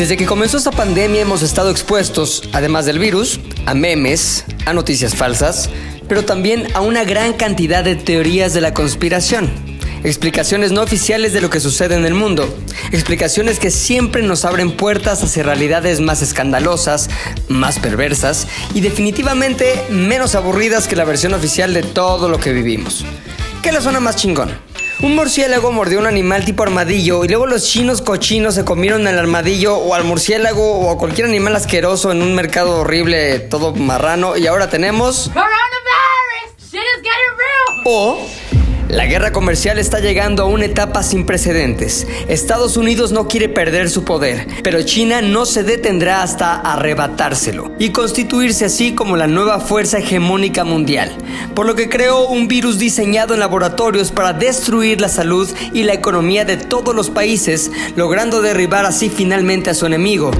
Desde que comenzó esta pandemia hemos estado expuestos, además del virus, a memes, a noticias falsas, pero también a una gran cantidad de teorías de la conspiración. Explicaciones no oficiales de lo que sucede en el mundo. Explicaciones que siempre nos abren puertas hacia realidades más escandalosas, más perversas y definitivamente menos aburridas que la versión oficial de todo lo que vivimos. ¿Qué le suena más chingón? Un murciélago mordió un animal tipo armadillo y luego los chinos cochinos se comieron al armadillo o al murciélago o a cualquier animal asqueroso en un mercado horrible, todo marrano y ahora tenemos... Coronavirus! Shit is getting real! O la guerra comercial está llegando a una etapa sin precedentes. Estados Unidos no quiere perder su poder, pero China no se detendrá hasta arrebatárselo y constituirse así como la nueva fuerza hegemónica mundial, por lo que creó un virus diseñado en laboratorios para destruir la salud y la economía de todos los países, logrando derribar así finalmente a su enemigo.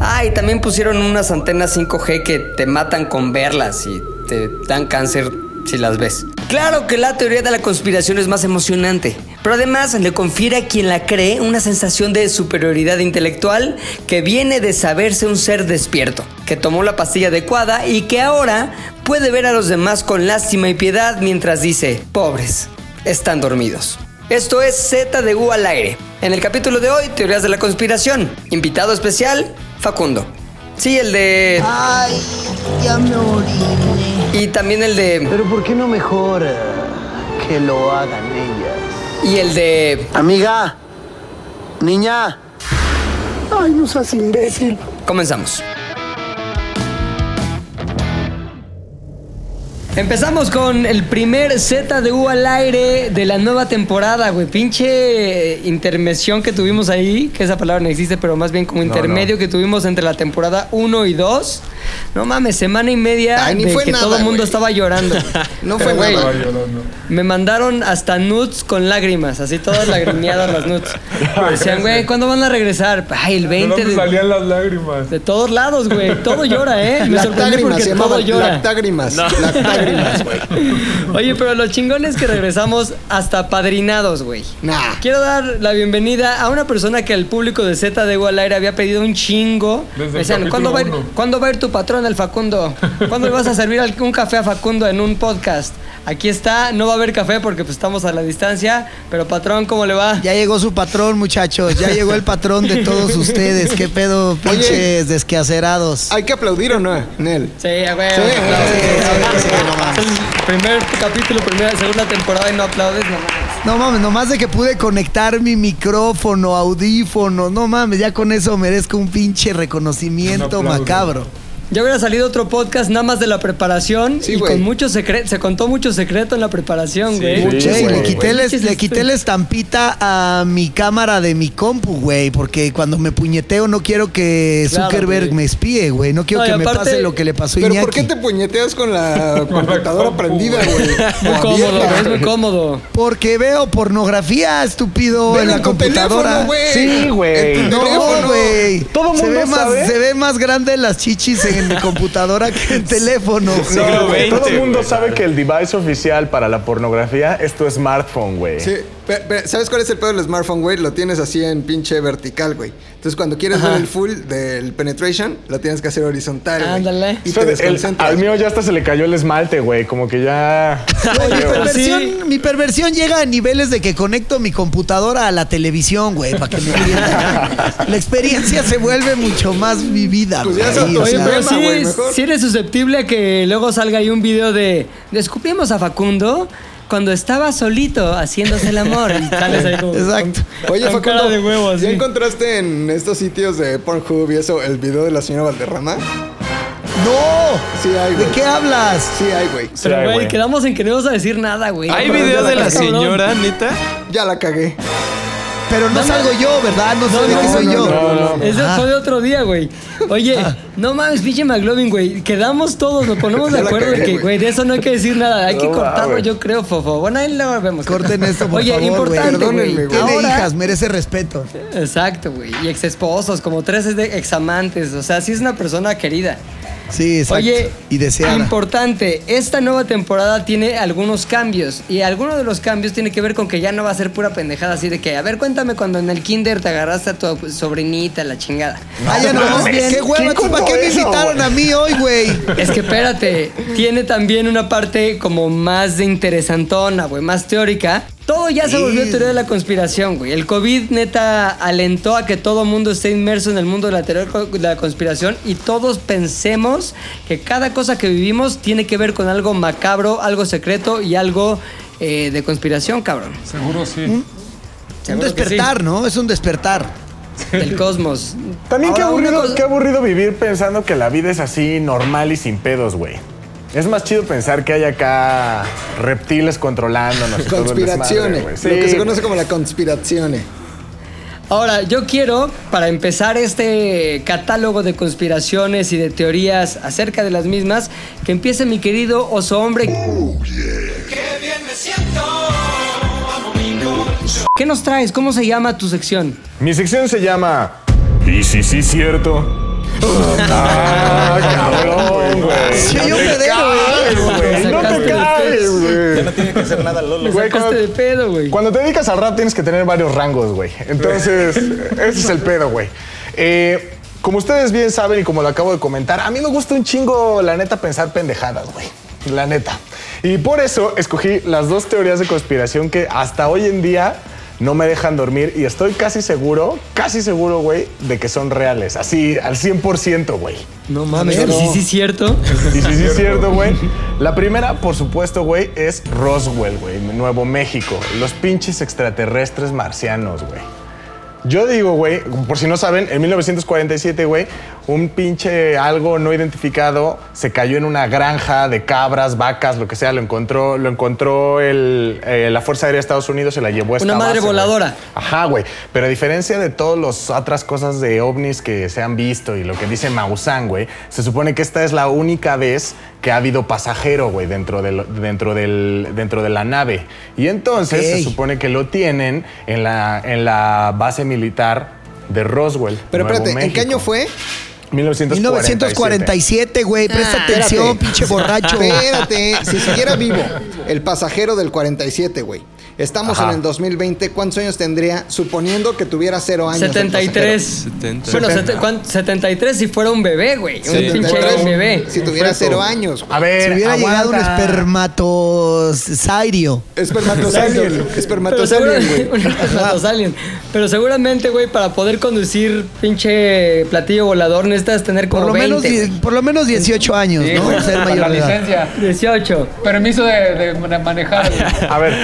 Ah, y también pusieron unas antenas 5G que te matan con verlas y te dan cáncer si las ves. Claro que la teoría de la conspiración es más emocionante, pero además le confiere a quien la cree una sensación de superioridad intelectual que viene de saberse un ser despierto, que tomó la pastilla adecuada y que ahora puede ver a los demás con lástima y piedad mientras dice, pobres, están dormidos. Esto es Z de U al aire. En el capítulo de hoy, teorías de la conspiración. Invitado especial, Facundo. Sí, el de... Ay, ya me oriné. Y también el de... Pero ¿por qué no mejor eh, que lo hagan ellas? Y el de... Amiga, niña. Ay, no seas imbécil. Comenzamos. Empezamos con el primer Z de U al aire de la nueva temporada, güey. Pinche intervención que tuvimos ahí, que esa palabra no existe, pero más bien como intermedio que tuvimos entre la temporada 1 y 2. No mames, semana y media Ay, ni de fue que nada, todo el mundo estaba llorando. No Pero, fue güey, nada. Me mandaron hasta nudes con lágrimas, así todas lagrimeadas las nudes. Decían, güey, ¿cuándo van a regresar? Ay, el ¿De 20 dónde de... salían las lágrimas? De todos lados, güey. Todo llora, ¿eh? Me sorprendí porque todo llora. lactágrimas. Lactágrimas, güey. Oye, pero lo chingón es que regresamos hasta padrinados, güey. Nah. Quiero dar la bienvenida a una persona que el público de Z de al aire había pedido un chingo. Desde decían, ¿cuándo va, a ir, uno". ¿cuándo va a ir tu patrón, el Facundo? ¿Cuándo le vas a servir un café a Facundo en un podcast? Aquí está, no va a haber café porque pues, estamos a la distancia, pero patrón, ¿cómo le va? Ya llegó su patrón, muchachos. Ya llegó el patrón de todos ustedes. ¿Qué pedo, pinches desquacerados? ¿Hay que aplaudir o no, Nel? Sí, a ver. Sí, sí, sí, no mames. Es el primer capítulo, primera, segunda temporada y no aplaudes, no mames. No mames, nomás de que pude conectar mi micrófono, audífono. No mames, ya con eso merezco un pinche reconocimiento Un aplauso. macabro. Ya hubiera salido otro podcast nada más de la preparación Sí, y güey. con mucho secreto, se contó mucho secreto en la preparación, güey. Sí, güey, le quité, le quité este- la estampita a mi cámara de mi compu, güey. Porque cuando me puñeteo no quiero que Claro, Zuckerberg me espíe, güey. No quiero No, que me pase lo que le pasó a ¿Pero Iñaki. por qué te puñeteas con la computadora compu, prendida, güey? Muy cómodo, es muy cómodo. Porque veo pornografía, estúpido, Ven en la computadora. teléfono, güey. Sí, güey. No, güey. Todo se mundo ve más, sabe. se ve más grande las chichis en mi computadora que en teléfono. No, güey, todo el mundo sabe que el device oficial para la pornografía es tu smartphone, güey. Sí, ¿sabes cuál es el pedo del smartphone, güey? Lo tienes así en pinche vertical, güey. Entonces, cuando quieres ver el full del penetration, lo tienes que hacer horizontal. Ándale. Y O te el- al mío ya hasta se le cayó el esmalte, güey. Como que ya. Güey, mi, perversión, sí. mi perversión llega a niveles de que conecto mi computadora a la televisión, güey, para que me entiendan. La experiencia se vuelve mucho más vivida, Pues güey. Oye, sea, pero sí, güey, sí eres susceptible a que luego salga ahí un video de descubrimos a Facundo cuando estaba solito haciéndose el amor. Y sales ahí como, Exacto. con- Oye, con Facundo, cara de huevo. ¿ya encontraste en estos sitios de Pornhub y eso el video de la señora Valderrama? ¡No! Sí hay, ¿De güey. qué hablas? Sí hay, güey. Pero, Sí, güey, güey. quedamos en que no íbamos a decir nada, güey. ¿Hay Pero video de la señora, neta? Ya la cagué. Pero no No, salgo no. yo, ¿verdad? No, sé de no, qué soy no, yo. no, no. Ese Ah. fue de otro día, güey. Oye, no mames, pinche McLovin, güey. Quedamos todos, nos ponemos de acuerdo de cagué, que, güey. de eso no hay que decir nada. Hay que No, cortarlo, güey. yo creo, fofo. Bueno, ahí lo vemos. Corten esto, por Oye, favor, güey. importante, güey. Perdónenme, güey. Tiene Ahora, hijas, merece respeto. Exacto, güey. Y ex esposos, como tres de examantes. O sea, sí es una persona querida. Sí, exacto. Oye, y deseada. importante, esta nueva temporada tiene algunos cambios y alguno de los cambios tiene que ver con que ya no va a ser pura pendejada así de que, a ver, cuéntame cuando en el kinder te agarraste a tu sobrinita, la chingada. Ah, ya no, mames. qué hueva, ¿Quién ¿tú ¿para qué me eso, invitaron güey? a mí hoy, güey? Es que espérate, tiene también una parte como más de interesantona, güey, más teórica. Todo ya se volvió Sí. teoría de la conspiración, güey. El COVID neta alentó a que todo mundo esté inmerso en el mundo de la teoría de la conspiración y todos pensemos que cada cosa que vivimos tiene que ver con algo macabro, algo secreto y algo eh, de conspiración, cabrón. Seguro sí. Un Seguro que despertar, ¿no? Es un despertar. Del cosmos. También qué Ahora, aburrido, cosa- qué aburrido vivir pensando que la vida es así normal y sin pedos, güey. Es más chido pensar que hay acá reptiles controlándonos. y todo el Conspiraciones. desmadre, lo que se conoce como la conspirazione. Ahora, yo quiero, para empezar este catálogo de conspiraciones y de teorías acerca de las mismas, que empiece mi querido oso hombre. ¿Qué nos traes? ¿Cómo se llama tu sección? Mi sección se llama Y si sí cierto. ah, cabrón, güey. Sí, yo te me dejo, caes, güey. No te caes, güey. No tiene que hacer nada, Lolo. Güey, cuando- de pedo, güey. Cuando te dedicas al rap tienes que tener varios rangos, güey. Entonces, ese es el pedo, güey. Eh, como ustedes bien saben y como lo acabo de comentar, a mí me gusta un chingo, la neta, pensar pendejadas, güey. La neta. Y por eso escogí las dos teorías de conspiración que hasta hoy en día no me dejan dormir y estoy casi seguro, casi seguro, güey, de que son reales. Así, al 100%, güey. No mames, sí, no. sí, es cierto. Y sí, sí es cierto, güey. La primera, por supuesto, güey, es Roswell, güey, Nuevo México. Los pinches extraterrestres marcianos, güey. Yo digo, güey, por si no saben, en 1947, güey, un pinche algo no identificado se cayó en una granja de cabras, vacas, lo que sea, lo encontró, lo encontró el, eh, la Fuerza Aérea de Estados Unidos, se la llevó a esta Una madre base, voladora. Ajá, güey. Pero a diferencia de todas las otras cosas de ovnis que se han visto y lo que dice Maussan, güey, se supone que esta es la única vez que ha habido pasajero, güey, dentro, del, dentro, del, dentro de la nave. Y entonces se supone que lo tienen en la, en la base militar de Roswell. Pero Nuevo espérate, ¿en qué año fue? 1947. 1947, güey. Presta Ah, atención, espérate. pinche borracho. Espérate, si siguiera vivo el pasajero del 47, güey. Estamos Ajá. en el 2020. ¿Cuántos años tendría suponiendo que tuviera cero años? el 73. 70. Bueno, sete- ¿cuán- 73 si fuera un bebé, güey. Un Sí. pinche 73, bebé. Si tuviera cero años. güey. A ver, Si hubiera llegado un aguanta. Espermatosaurio. Espermatosalien, segura- güey. Pero seguramente, güey, para poder conducir pinche platillo volador necesitas tener como Por lo, 20. menos, por lo menos 18 años, Sí, ¿no? Ser mayor la licencia. 18. Permiso de, de manejar. A ver,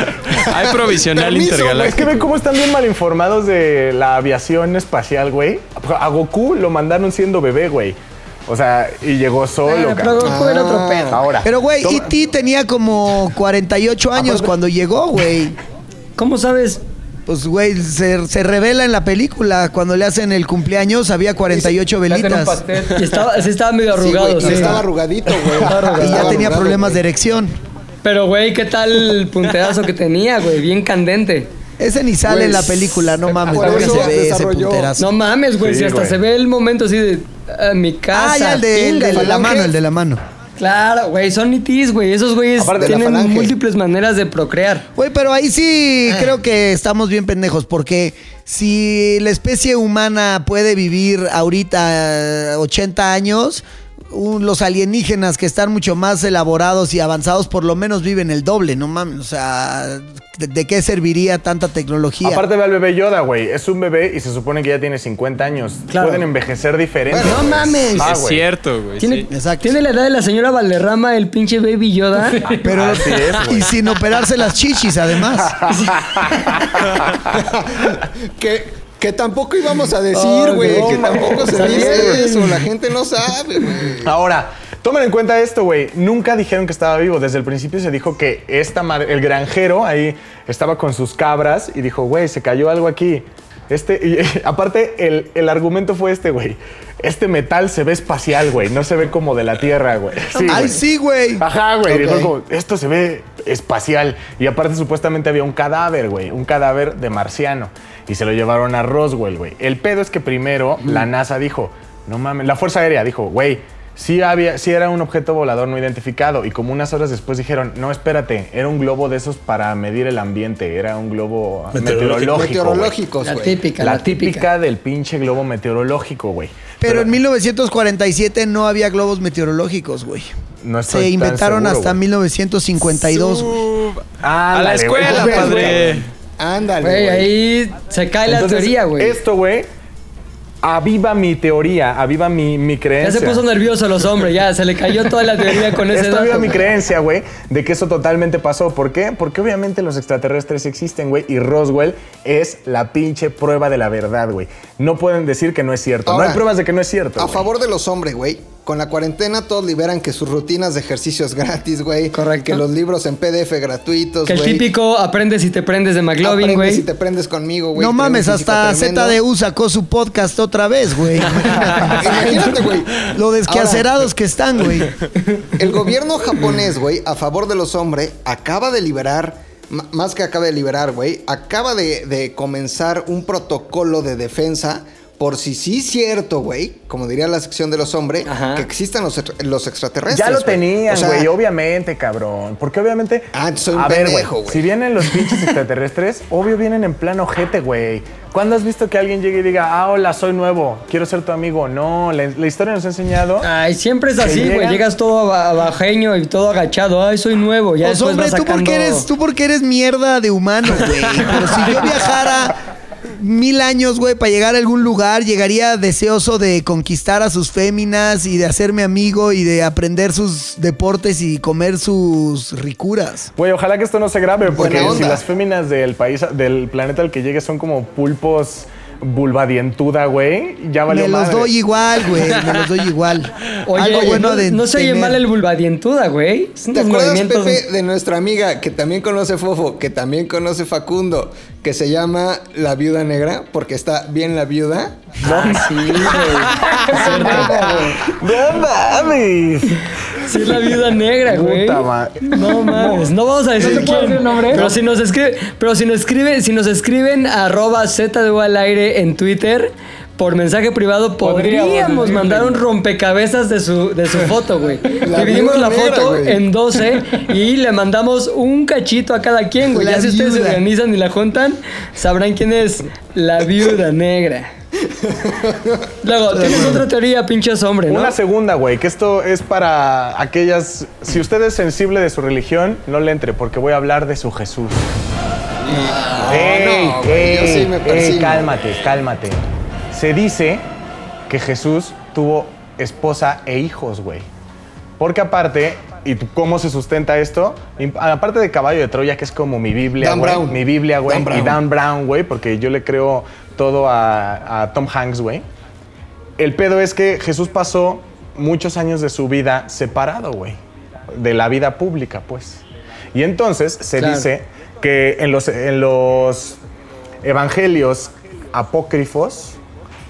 Hay provisional Permiso, Es que intergaláctico. ven cómo están bien mal informados de la aviación espacial, güey. A Goku lo mandaron siendo bebé, güey. O sea, y llegó solo, pero cabrón. Goku era otro pedo. Ahora. Pero, güey, toma- E.T. tenía como 48 años cuando llegó, güey. ¿Cómo sabes? Pues, güey, se, se revela en la película. Cuando le hacen el cumpleaños había 48 Le hacen un velitas. pastel. Estaba, sí estaba medio Sí, arrugado, güey, sí. y Estaba arrugadito, güey. Y ya Estaba tenía arrugado, problemas de güey. erección. Pero, güey, ¿qué tal el punteazo que tenía, güey? Bien candente. Ese ni sale en la película, no mames. por ¿dónde eso se ve ese desarrolló- punterazo? No mames, güey. Sí, si hasta güey. se ve el momento así de ah, mi casa. Ah, ya, el de, el de pinga, la mano, el de la mano. Claro, güey, son itis, güey. Esos güeyes tienen múltiples maneras de procrear. Güey, pero ahí sí creo que estamos bien pendejos, porque si la especie humana puede vivir ahorita eh, 80 años, un- los alienígenas que están mucho más elaborados y avanzados por lo menos viven el doble, no mames. O sea, ¿de, de qué serviría tanta tecnología? Aparte ve al bebé Yoda, güey. Es un bebé y se supone que ya tiene 50 años. Claro. Pueden envejecer diferente. No mames. Ah, es cierto, güey. ¿Tiene, sí. Exacto. ¿Tiene la edad de la señora Valderrama, el pinche baby Yoda? pero Así es, güey. y sin operarse las chichis, además. Que, que tampoco íbamos a decir, güey. no, que tampoco se dice eso. La gente no sabe, güey. Ahora, tomen en cuenta esto, güey. Nunca dijeron que estaba vivo. Desde el principio se dijo que esta madre, el granjero ahí estaba con sus cabras y dijo, güey, se cayó algo aquí. Este, y aparte, el, el argumento fue este, güey. Este metal se ve espacial, güey. No se ve como de la Tierra, güey. Sí, Ay, sí, güey. Ajá, güey. Ok. Dijo como, esto se ve espacial. Y aparte, supuestamente había un cadáver, güey. Un cadáver de marciano. Y se lo llevaron a Roswell, güey. El pedo es que primero la NASA dijo, no mames, la Fuerza Aérea dijo, güey, sí, había, sí era un objeto volador no identificado. Y como unas horas después dijeron, no, espérate, era un globo de esos para medir el ambiente. Era un globo meteorológico. güey. Meteorológicos, La típica, La, la, típica. típica del pinche globo meteorológico, güey. Pero en 1947 no había globos meteorológicos, güey. No estoy Se tan inventaron seguro, hasta güey. 1952, güey. Ándale, A la escuela, padre. Ándale, Güey, güey. ahí se cae la teoría, güey. Esto, güey, aviva mi teoría, aviva mi, mi Ya creencia. se puso nervioso los hombres, ya se le cayó toda la teoría con ese Esto dato. aviva mi creencia, güey, de que eso totalmente pasó. ¿Por qué? Porque obviamente los extraterrestres existen, güey, y Roswell es la pinche prueba de la verdad, güey. No pueden decir que no es cierto. no hay pruebas de que no es cierto. A favor de los hombres, güey. Con la cuarentena todos liberan que sus rutinas de ejercicios gratis, güey. Correcto. Que los libros en PDF gratuitos, Que el güey. típico aprendes y te prendes de McLovin, Aprendes güey. y te prendes conmigo, güey. No mames, hasta. ZDU sacó su podcast otra vez, güey. Imagínate, güey. Lo desquacerados que están, güey. El gobierno japonés, güey, a favor de los hombres, acaba de liberar, más que acaba de liberar, güey, acaba de, de comenzar un protocolo de defensa por si sí es cierto, güey, como diría la sección de los hombres, Ajá. que existan los, extra- los extraterrestres. Ya lo güey. tenían, O sea, güey, obviamente, cabrón. Porque obviamente. Ah, soy un a ver, pendejo, güey. güey. Si vienen los pinches extraterrestres, obvio vienen en plan ojete, güey. ¿Cuándo has visto que alguien llegue y diga, ah, hola, soy nuevo, quiero ser tu amigo? No, la, la historia nos ha enseñado. Ay, siempre es así, güey. Llegas todo bajeño y todo agachado. Ay, soy nuevo. Ya Pues después hombre, vas tú sacando... porque eres, tú porque eres mierda de humano, güey. Pero si yo viajara mil años, güey, para llegar a algún lugar, llegaría deseoso de conquistar a sus féminas y de hacerme amigo y de aprender sus deportes y comer sus ricuras. Güey, ojalá que esto no se grabe, porque si las féminas del país, del planeta al que llegue son como pulpos vulvadientuda, güey, ya valió me los madre. doy igual, güey. Me los doy igual. Oye, Algo bueno no, de no se oye tener. mal el vulvadientuda, güey. Son ¿Te acuerdas, movimientos... Pepe, de nuestra amiga que también conoce Fofo, que también conoce Facundo, que se llama La Viuda Negra, porque está bien la viuda? Ah, sí, güey. ¡No mames! Sí, es la viuda negra, güey. Puta No mames, no vamos a decir ¿No se puede quién. decir nombre? Pero si nos escribe, pero si nos escriben, si nos escriben arroba ZDU al aire en Twitter por mensaje privado Podríamos mandar un rompecabezas de su, de su foto, güey. Dividimos la foto en 12 y le mandamos un cachito a cada quien, güey. Ya si ustedes se organizan y la juntan, sabrán quién es la viuda negra. Luego, tienes otra teoría, pinches hombre, ¿no? Una segunda, güey, que esto es para aquellas. Si usted es sensible de su religión, no le entre, porque voy a hablar de su Jesús. ¡Ey! no, güey, yo sí me ey, cálmate, cálmate. Se dice que Jesús tuvo esposa e hijos, güey. Porque aparte, ¿y cómo se sustenta esto? Aparte de Caballo de Troya, que es como mi Biblia, Dan güey. Brown. Mi Biblia, güey. Dan Brown. Y Dan Brown, güey, porque yo le creo todo a, a Tom Hanks, güey. El pedo es que Jesús pasó muchos años de su vida separado, güey. De la vida pública, pues. Y entonces se Claro. dice que en los, en los evangelios apócrifos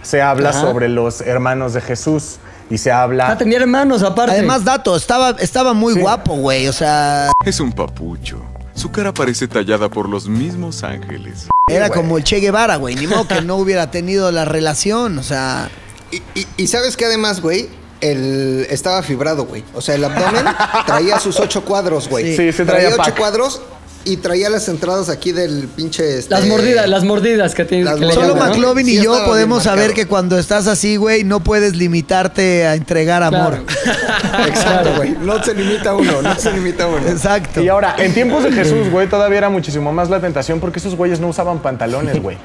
se habla Ajá. sobre los hermanos de Jesús y se habla... Ah, tenía hermanos aparte. Además, dato, estaba, estaba muy guapo, güey. O sea, Es un papucho. Su cara parece tallada por los mismos ángeles. Era como el Che Guevara, güey. Ni modo que no hubiera tenido la relación. O sea, Y, y- y sabes que además, güey, el, estaba fibrado, güey. O sea, el abdomen traía sus ocho cuadros, güey. Sí, sí traía ocho pack. cuadros y traía las entradas aquí del pinche... este, Las mordidas, las mordidas que, tiene, Las que solo llaman, ¿no? McLovin Sí, y yo podemos saber que cuando estás así, güey, no puedes limitarte a entregar amor. Exacto, güey. No se limita uno, no se limita uno. Exacto. Y ahora, en tiempos de Jesús, güey, todavía era muchísimo más la tentación porque esos güeyes no usaban pantalones, güey.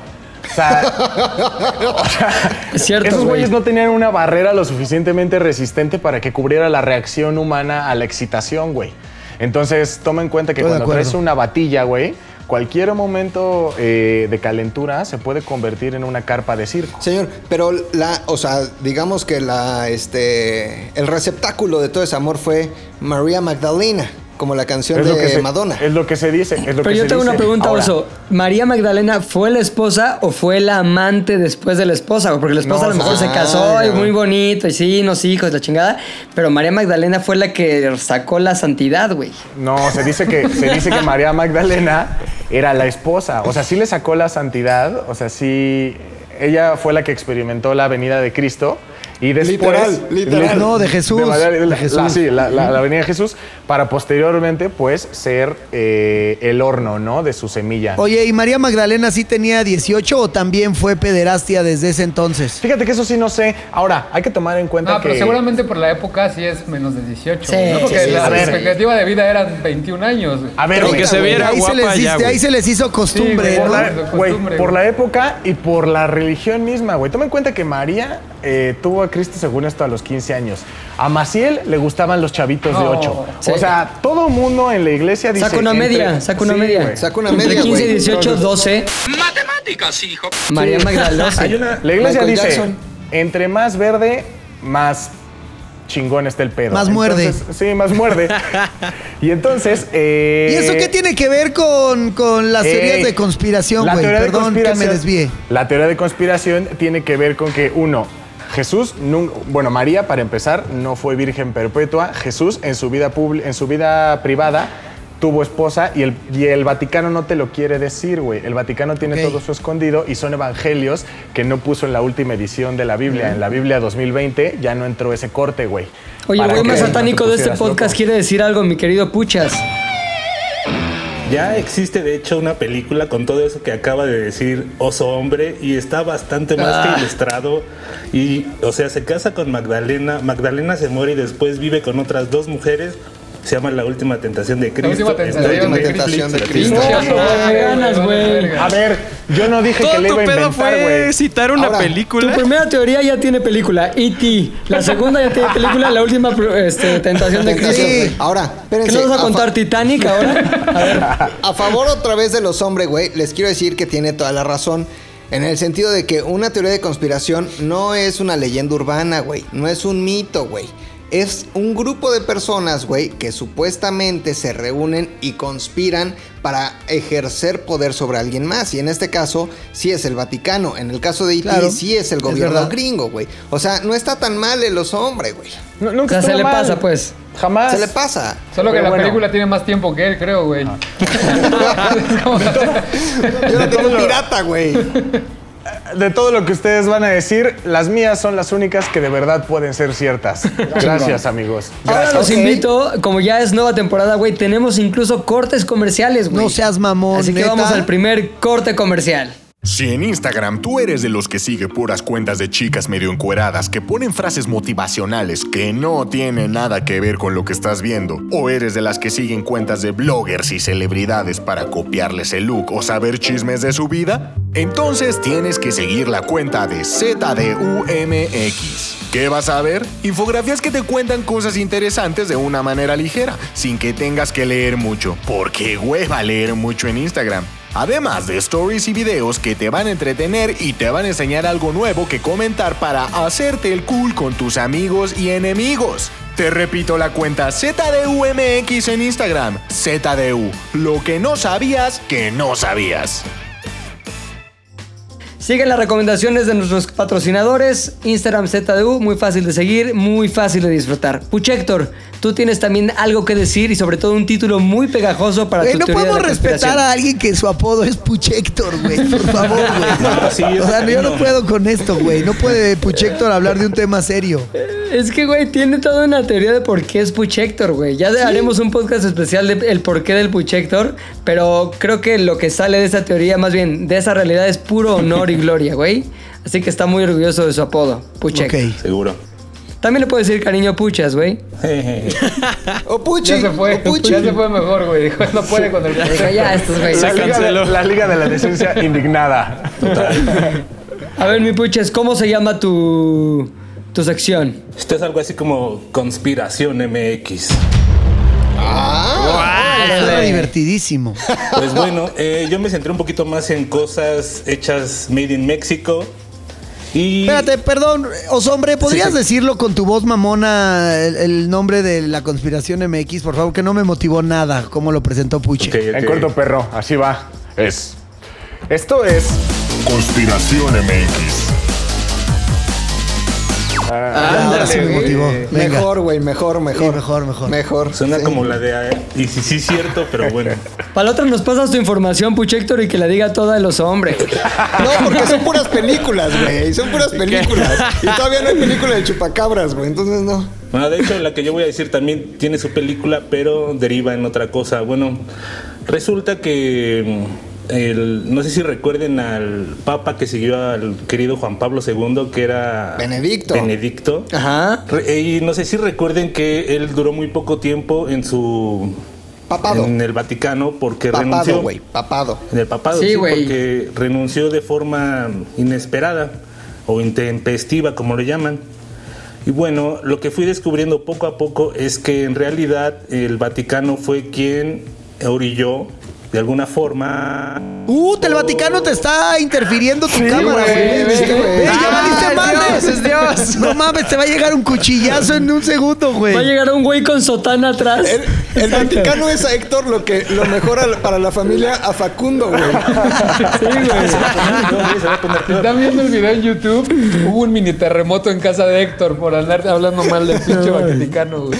O sea, o sea, Es cierto, esos güey. güeyes no tenían una barrera lo suficientemente resistente para que cubriera la reacción humana a la excitación, güey. Entonces, toma en cuenta que Estoy cuando traes una batilla, güey, cualquier momento eh, de calentura se puede convertir en una carpa de circo. Señor, pero la, o sea, digamos que la, este, el receptáculo de todo ese amor fue María Magdalena, como la canción Es de lo, que se, Madonna. es lo que se dice. Es lo Pero que yo se tengo una pregunta, Ahora, Oso. ¿María Magdalena fue la esposa o fue la amante después de la esposa? Porque la esposa No, a lo mejor se ah, casó y muy bonito y sí, unos hijos, la chingada. Pero María Magdalena fue la que sacó la santidad, güey. No, se dice que se dice que María Magdalena era la esposa. O sea, sí le sacó la santidad. O sea, sí. Ella fue la que experimentó la venida de Cristo. Y después. Literal, literal. No, de Jesús, de la- Jesús. la- sí, la, la- la venida de Jesús. Para posteriormente, pues, ser eh, el horno, ¿no? De su semilla. Oye, ¿y María Magdalena sí tenía 18 o también fue pederastia desde ese entonces? Fíjate que eso sí no sé. Ahora, hay que tomar en cuenta No, que. pero seguramente por la época sí es menos de 18. Sí, ¿no? Porque sí, la expectativa de vida eran 21 años. A ver, que se viera ahí, se les, guapa ya, ahí se les hizo costumbre, Sí, ¿no? Por la, de por la época y por la religión misma, güey. Toma en cuenta que María eh, tuvo a Cristo según esto a los 15 años. A Maciel le gustaban los chavitos de No. 8. Sí. O sea, todo mundo en la iglesia dice... Saca una entre- media, saca una Sí, media. güey. Saca una Entre media, 15 y güey. 18, 12. Matemáticas, hijo. María Magdalena. Una. La iglesia Michael dice, Jackson. entre más verde, más chingón está el pedo. Más muerde. Entonces, Sí, más muerde. y entonces... eh, ¿Y eso qué tiene que ver con, con las teorías Ey, de conspiración, la güey? teoría de Perdón que me conspiración- desvíe. La teoría de conspiración tiene que ver con que, uno, Jesús, bueno, María, para empezar, no fue virgen perpetua. Jesús, en su vida, en su vida privada, tuvo esposa y el, y el Vaticano no te lo quiere decir, güey. El Vaticano tiene todo eso escondido y son evangelios que no puso en la última edición de la Biblia. En la Biblia 2020 ya no entró ese corte, güey. Oye, el más no satánico de este podcast loco. quiere decir algo, mi querido Puchas. Ya existe de hecho una película con todo eso que acaba de decir Oso Hombre y está bastante más Ah. que ilustrado. Y, o sea, se casa con Magdalena, Magdalena se muere y después vive con otras dos mujeres. Se llama La Última Tentación de Cristo. última Está tentación en de. Tentación de Cristo. A ver, yo no dije que Todo le tu iba a pedo inventar, fue güey. citar una Ahora, Tu película. primera teoría ya tiene película, E.T. La segunda ya tiene película, la última este, Tentación de Cristo. Sí. Ahora, ¿Qué espérense. nos vas a contar, Titanic ahora? A ver. A favor otra vez de los hombres, güey, les quiero decir que tiene toda la razón. En el sentido de que una teoría de conspiración no es una leyenda urbana, güey. No es un mito, güey. Es un grupo de personas, güey, que supuestamente se reúnen y conspiran para ejercer poder sobre alguien más. Y en este caso, sí es el Vaticano. En el caso de Haití, Claro, sí es el gobierno gringo, güey. O sea, no está tan mal el oso hombre, güey. No, O nunca sea, se le mal. pasa, pues. Jamás. Se le pasa. Solo que Pero la bueno. película tiene más tiempo que él, creo, güey. Yo no tengo pirata, güey. De todo lo que ustedes van a decir, las mías son las únicas que de verdad pueden ser ciertas. Gracias, amigos. Ahora los invito, como ya es nueva temporada, güey, tenemos incluso cortes comerciales, güey. No seas mamón, Así que ¿neta? vamos al primer corte comercial. Si en Instagram tú eres de los que sigue puras cuentas de chicas medio encueradas que ponen frases motivacionales que no tienen nada que ver con lo que estás viendo, o eres de las que siguen cuentas de bloggers y celebridades para copiarles el look o saber chismes de su vida, entonces tienes que seguir la cuenta de ZDUMX. ¿Qué vas a ver? Infografías que te cuentan cosas interesantes de una manera ligera, sin que tengas que leer mucho, porque hueva leer mucho en Instagram. Además de stories y videos que te van a entretener y te van a enseñar algo nuevo que comentar para hacerte el cool con tus amigos y enemigos. Te repito la cuenta ZDUMX en Instagram. ZDU, lo que no sabías que no sabías. Siguen las recomendaciones de nuestros patrocinadores. Instagram ZDU, muy fácil de seguir, muy fácil de disfrutar. Puchector, tú tienes también algo que decir y sobre todo un título muy pegajoso para Güey, tu no teoría de podemos la respetar a alguien que su apodo es Puchector, güey. Por favor, güey. No, sí, o sea, yo no puedo con esto, güey. No puede Puchector hablar de un tema serio. Es que, güey, tiene toda una teoría de por qué es Puchector, güey. Ya haremos un podcast especial de el porqué del Puchector, pero creo que lo que sale de esa teoría, más bien de esa realidad, es puro honor y gloria, güey. Así que está muy orgulloso de su apodo, Puchector. Ok. Seguro. También le puedo decir cariño Puchas, güey. O Puchi. Ya se fue, o Puchi. ya se fue mejor, güey. Dijo, no puede con el Dijo, ya, estos güeyes. La liga, de, canceló. la Liga de la Decencia indignada. A ver, mi Puchas, ¿cómo se llama tu, tu sección? Esto es algo así como Conspiración MX. Suena divertidísimo. Pues bueno, eh, yo me centré un poquito más en cosas hechas made in México. Y Espérate, perdón, Osombre, ¿podrías Sí, sí. decirlo con tu voz mamona el, el nombre de la conspiración MX, por favor? Que no me motivó nada como lo presentó Puche. Ok, ok. En corto perro, así va. Es. Esto es. Conspiración MX. Ah, ahora sí me güey. motivó. Venga. Mejor, güey, mejor, mejor. Sí, mejor, mejor. Mejor. Suena sí. como la de. eh, Y sí, sí, cierto, pero bueno. Para la otra nos pasas tu información, Puchector, y que la diga toda de los hombres. No, porque son puras películas, güey. Son puras películas. Y todavía no hay película de chupacabras, güey. Entonces no. Bueno, de hecho, la que yo voy a decir también tiene su película, pero deriva en otra cosa. Bueno, resulta que. mm, El, no sé si recuerden al papa que siguió al querido Juan Pablo II, que era Benedicto. Benedicto. Ajá. Re- Y no sé si recuerden que él duró muy poco tiempo en su Papado. en el Vaticano porque Papado, renunció. güey. Papado. En el papado, Sí, porque renunció de forma inesperada o intempestiva, como le llaman. Y bueno, lo que fui descubriendo poco a poco es que en realidad el Vaticano fue quien orilló de alguna forma Uh, el Vaticano te está interfiriendo tu cámara, güey. ya valiste es madre. Dios, es Dios. No mames, te va a llegar un cuchillazo en un segundo, güey. Va a llegar un güey con sotana atrás. El, el Vaticano es a Héctor lo que lo mejor a la- para la familia a Facundo, güey. Sí, güey. Si están viendo el video en YouTube, hubo un mini terremoto en casa de Héctor por andar hablando mal del pinche Vaticano, güey.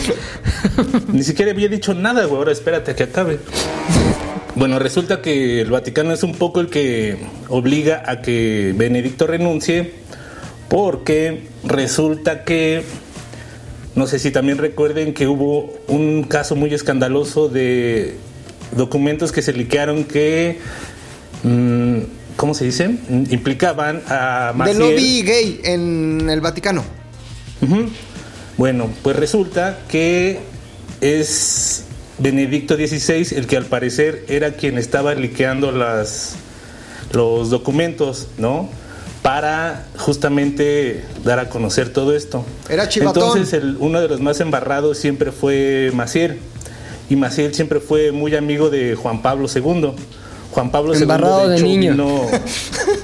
Ni siquiera había dicho nada, güey. Ahora espérate a que acabe. Bueno, resulta que el Vaticano es un poco el que obliga a que Benedicto renuncie porque resulta que, no sé si también recuerden que hubo un caso muy escandaloso de documentos que se liquearon que, mm, ¿cómo se dice? Implicaban a De Maciel. lobby gay en el Vaticano. Bueno, pues resulta que es Benedicto XVI el que al parecer era quien estaba liqueando las, los documentos, ¿no? Para justamente dar a conocer todo esto. Era chivatón. Entonces el- uno de los más embarrados siempre fue Maciel. Y Maciel siempre fue muy amigo de Juan Pablo II. Juan Pablo Embarrado II de hecho, niño. vino-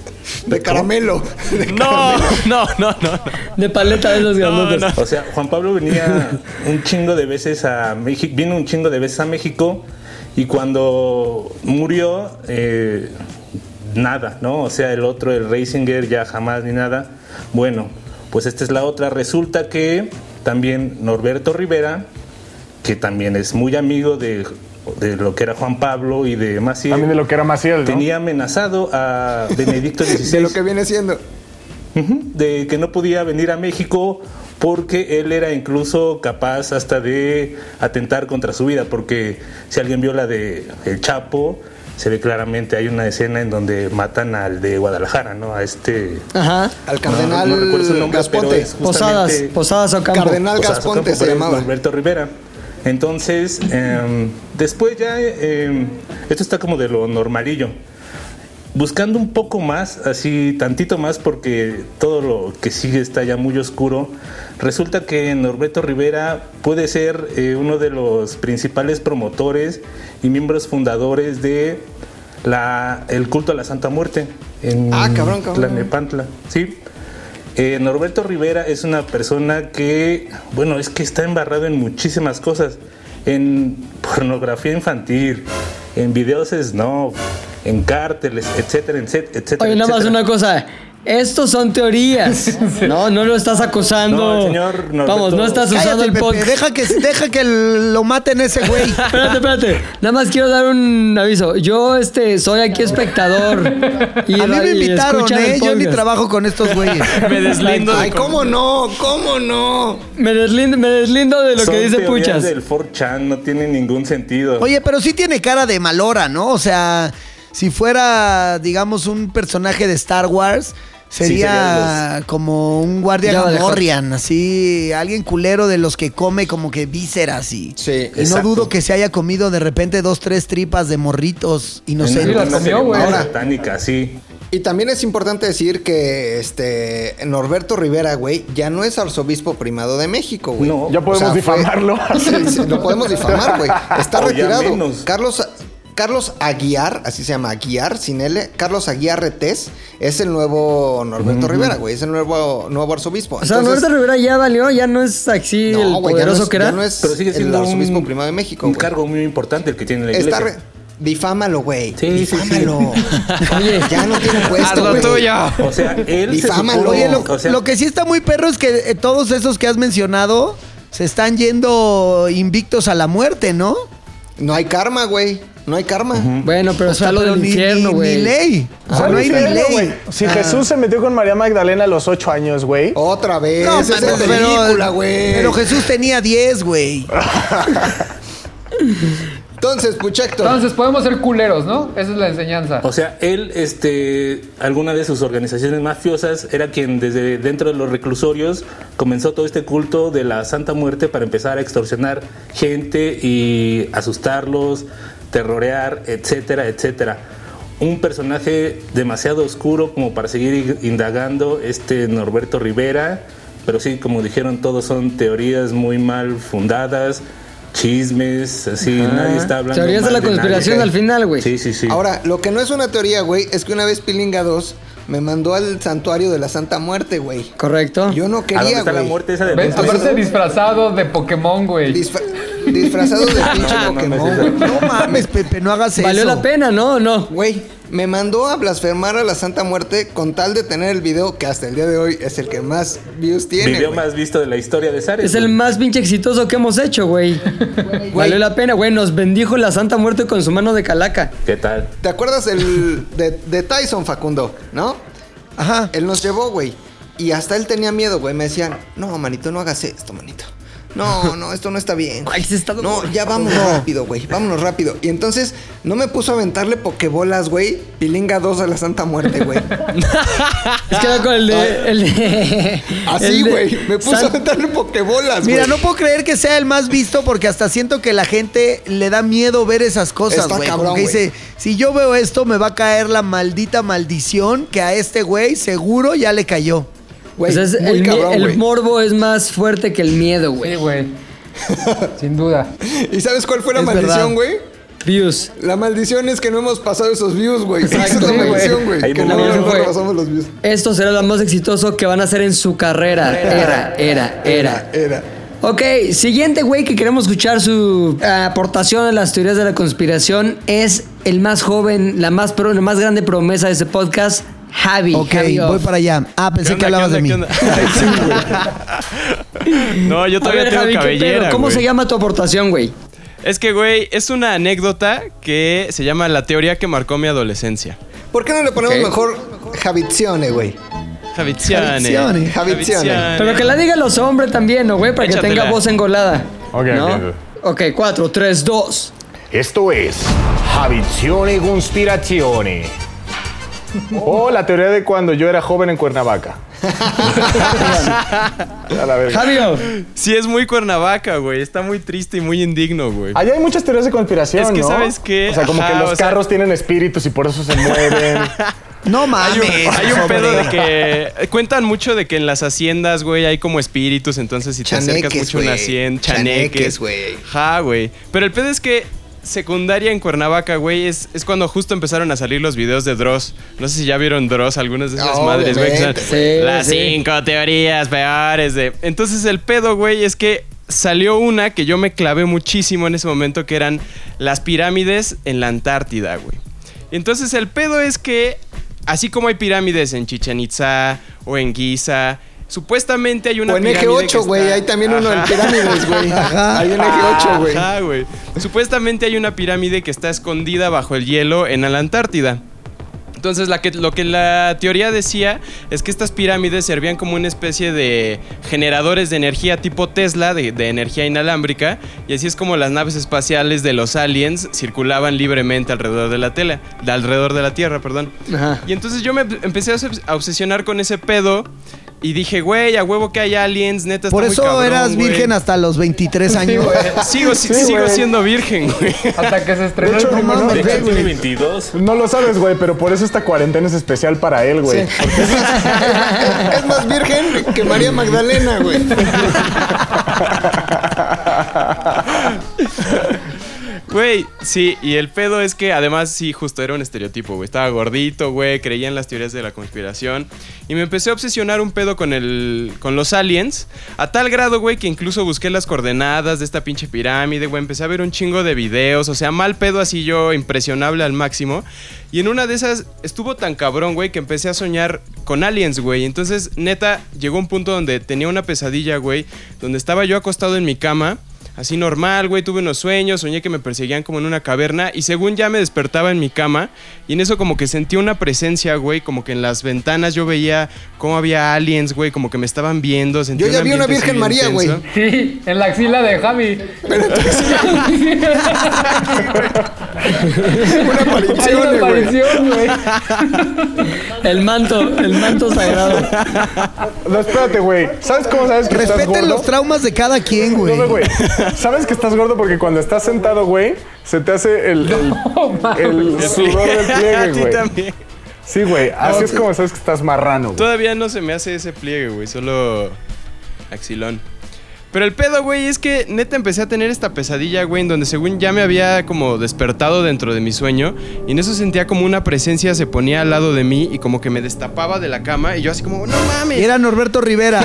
De caramelo. De No, no, no, no. De paleta de los grandotes. O sea, Juan Pablo venía un chingo de veces a México, vino un chingo de veces a México y cuando murió, eh, nada, ¿no? O sea, el otro, el Reisinger, ya jamás ni nada. Bueno, pues esta es la otra. Resulta que también Norberto Rivera, que también es muy amigo de, de lo que era Juan Pablo y de Maciel, También de lo que era Maciel, ¿no? tenía amenazado a Benedicto XVI de lo que viene siendo. De que no podía venir a México porque él era incluso capaz hasta de atentar contra su vida, porque si alguien vio la de El Chapo, se ve claramente, hay una escena en donde matan al de Guadalajara, ¿no? A este... Ajá. Al cardenal no, no recuerdo su nombre, Gasponte. pero es Posadas, Posadas Ocampo. Cardenal Posadas Gasponte Ocampo, se llamaba. Norberto Rivera. Entonces, em, después ya, em, esto está como de lo normalillo. Buscando un poco más, así tantito más, porque todo lo que sigue está ya muy oscuro, resulta que Norberto Rivera puede ser eh, uno de los principales promotores y miembros fundadores de la, el culto a la Santa Muerte en Ah, cabrón, cabrón. Tlalnepantla, ¿sí? Eh, Norberto Rivera es una persona que, bueno, es que está embarrado en muchísimas cosas. En pornografía infantil, en videos snob, en cárteles, etcétera, etcétera. Oye, nada más una cosa. Estos son teorías. No, no lo estás acusando. No, el señor Norberto- Vamos, no estás usando Cállate, el Pepe, podcast. deja que, deja que lo maten ese güey. Espérate, espérate. Nada más quiero dar un aviso. Yo este soy aquí espectador. Y A mí me y invitaron, el ¿eh? Yo ni podcast. trabajo con estos güeyes. Me deslindo de Ay, ¿cómo no? ¿Cómo no? Me deslindo, me deslindo de lo Son que dice teorías Puchas. del 4chan, no tiene ningún sentido. Oye, pero sí tiene cara de malora, ¿no? O sea, si fuera, digamos, un personaje de Star Wars, sería como un guardia. Gamorrean, así, alguien culero de los que come como que vísceras y, Sí, y no dudo que se haya comido de repente dos, tres tripas de morritos En inocentes. las una comió, güey. ceremonia satánica, sí. Y también es importante decir que este Norberto Rivera, güey, ya no es arzobispo primado de México, güey. No. Ya podemos fue- difamarlo. Sí, sí, lo podemos difamar, güey. Está O retirado. Carlos Carlos Aguiar, así se llama, Aguiar, sin L, Carlos Aguiar Retés, es el nuevo Norberto Rivera, güey, es el nuevo, nuevo arzobispo. O sea, Entonces, Norberto Rivera ya valió, ya no es así el no poderoso es- que era. ya no es Pero sigue el siendo arzobispo un, primado de México, un cargo muy importante el que tiene la Está iglesia. re- Difámalo, güey. Sí, sí, sí. Difámalo. Oye, Ya no tiene puesto, Haz lo tuyo. O sea, él se Difámalo. supo- Oye, lo, o sea, lo que sí está muy perro es que eh, todos esos que has mencionado se están yendo invictos a la muerte, ¿no? No hay karma, güey. No hay karma. Bueno, pero O sea, está lo del ni- infierno, ni- güey. Ni ley. O sea, ¿Cuál no hay ni ley. Si Ah. Jesús se metió con María Magdalena a los ocho años, güey. Otra vez. No, Esa es película, güey. pero Jesús tenía 10, güey. Entonces, Puchector. Entonces podemos ser culeros, ¿no? Esa es la enseñanza. O sea, él, este, alguna de sus organizaciones mafiosas era quien desde dentro de los reclusorios comenzó todo este culto de la Santa Muerte para empezar a extorsionar gente y asustarlos, terrorear, etcétera, etcétera. Un personaje demasiado oscuro como para seguir indagando, este Norberto Rivera, pero sí, como dijeron, todos son teorías muy mal fundadas, chismes, así, Ajá. nadie está hablando. Teorías de la conspiración al final, güey. Sí, sí, sí. Ahora, lo que no es una teoría, güey, es que una vez Pilinga 2 me mandó al santuario de la Santa Muerte, güey. Correcto. Yo no ¿A dónde quería, güey. muerte esa de ¿Ves? Netflix? Aparte disfrazado de Pokémon, güey. Disfra- disfrazado de pinche Pokémon, no, güey. No mames, Pepe, no hagas Valió eso. la pena, ¿no? No. Güey, me mandó a blasfemar a la Santa Muerte con tal de tener el video que hasta el día de hoy es el que más views tiene. Video güey. más visto de la historia de Zares. Es el más pinche exitoso que hemos hecho, güey. Valió la pena, güey. Nos bendijo la Santa Muerte con su mano de calaca. ¿Qué tal? ¿Te acuerdas el de, de Tyson Facundo, no? Ajá. Él nos llevó, güey. Y hasta él tenía miedo, güey. Me decían, no, manito, no hagas esto, manito. No, no, esto no está bien. Ay, se está- No, ya vámonos rápido, güey. Vámonos rápido. Y entonces no me puso a aventarle pokebolas, güey. Pilinga 2 a la Santa Muerte, güey. Es que era con el de. El de Así, güey. Me puso a aventarle pokebolas, güey. Mira, no puedo creer que sea el más visto porque hasta siento que la gente le da miedo ver esas cosas, Está güey. Como cabrón, que güey. dice, si yo veo esto me va a caer la maldita maldición que a este güey seguro ya le cayó. Güey, Pues es- el, cabrón, morbo es más fuerte que el miedo, güey. Sí, güey. Sin duda. ¿Y sabes cuál fue la Es maldición, güey? Views. La maldición es que no hemos pasado esos views, güey. Esa es la maldición, güey. Que no pasamos los views. Esto será lo más exitoso que van a hacer en su carrera. Era, era, era. Era. Ok, siguiente güey que queremos escuchar su eh, aportación a las teorías de la conspiración es el más joven, la más, pro- la más grande promesa de este podcast, Javi. Ok, Javi voy para allá. Ah, pensé ¿Qué que onda, hablabas de mí. onda, qué onda? no, yo todavía ver, tengo Javi, ¿qué cabellera. ¿Cómo güey. se llama tu aportación, güey? Es que, güey, es una anécdota que se llama la teoría que marcó mi adolescencia. ¿Por qué no le ponemos Ok. mejor Javizione, güey? Javiziane. Javiziane. Pero que la digan los hombres también, ¿no, güey? Para que Échatela. tenga voz engolada. Ok, ¿no? ok, Ok, 4, 3, 2. Esto es Javizione Conspirazione. O la teoría de cuando yo era joven en Cuernavaca. Javio. Sí, es muy Cuernavaca, güey. Está muy triste y muy indigno, güey. Allá hay muchas teorías de conspiración, Es que, ¿no? ¿sabes qué? O sea, como Ajá, que los sea- carros tienen espíritus y por eso se mueven. No Hay mames. un, hay un pedo de que cuentan mucho de que en las haciendas, güey, hay como espíritus, entonces si te acercas mucho a una hacienda, Chaneques, chaneques, güey. Ja, güey. Pero el pedo es que secundaria en Cuernavaca, güey, es, es cuando justo empezaron a salir los videos de Dross. No sé si ya vieron Dross, algunas de esas madres, güey. Las sí. cinco teorías peores de. Entonces el pedo, güey, es que salió una que yo me clavé muchísimo en ese momento, que eran las pirámides en la Antártida, güey. Entonces el pedo es que, así como hay pirámides en Chichen Itza o en Giza, supuestamente hay una O en pirámide eje que 8, güey. está- Hay también uno en Ajá. pirámides, güey. Hay un eje 8, güey. Ajá, güey. Supuestamente hay una pirámide que está escondida bajo el hielo en la Antártida. Entonces, la que, lo que la teoría decía es que estas pirámides servían como una especie de generadores de energía tipo Tesla, de, de energía inalámbrica, y así es como las naves espaciales de los aliens circulaban libremente alrededor de la tela, de alrededor de la Tierra, perdón. Ajá. Y entonces yo me empecé a obsesionar con ese pedo y dije, güey, a huevo que hay aliens, neta está Por muy eso cabrón, eras güey". virgen hasta los 23 años. Sigo, si- Sí, sigo güey. siendo virgen, güey. Hasta que se estrenó De hecho, el no mames, tiene 22. No lo sabes, güey, pero por eso esta cuarentena es especial para él, güey. Es más virgen que María Magdalena, güey. Güey, sí, y el pedo es que además sí, justo era un estereotipo, güey. Estaba gordito, güey, creía en las teorías de la conspiración. Y me empecé a obsesionar un pedo con el. con los aliens. A tal grado, güey, que incluso busqué las coordenadas de esta pinche pirámide, güey. Empecé a ver un chingo de videos. O sea, mal pedo así yo, impresionable al máximo. Y en una de esas estuvo tan cabrón, güey, que empecé a soñar con aliens, güey. Entonces, neta, llegó un punto donde tenía una pesadilla, güey, donde estaba yo acostado en mi cama. Así normal, güey, tuve unos sueños, soñé que me perseguían como en una caverna y según ya me despertaba en mi cama y en eso como que sentí una presencia, güey, como que en las ventanas yo veía cómo había aliens, güey, como que me estaban viendo. sentí Yo ya un vi una Virgen María, güey. Sí, en la axila de Javi. Una Hay aparición, una güey. aparición, güey. El manto, el manto sagrado. No, espérate, güey. ¿Sabes cómo sabes que estás Respeten gordo? los traumas de cada quien, güey. No, no, güey. ¿Sabes que estás gordo porque cuando estás sentado, güey, se te hace el, el, el sudor del A pliegue, ti güey? también. Sí, güey. Así es como sabes que estás marrano, güey. Todavía no se me hace ese pliegue, güey, solo axilón. Pero el pedo, güey, es que neta empecé a tener esta pesadilla, güey, en donde según ya me había como despertado dentro de mi sueño y en eso sentía como una presencia se ponía al lado de mí y como que me destapaba de la cama y yo así como, no mames. Era Norberto Rivera.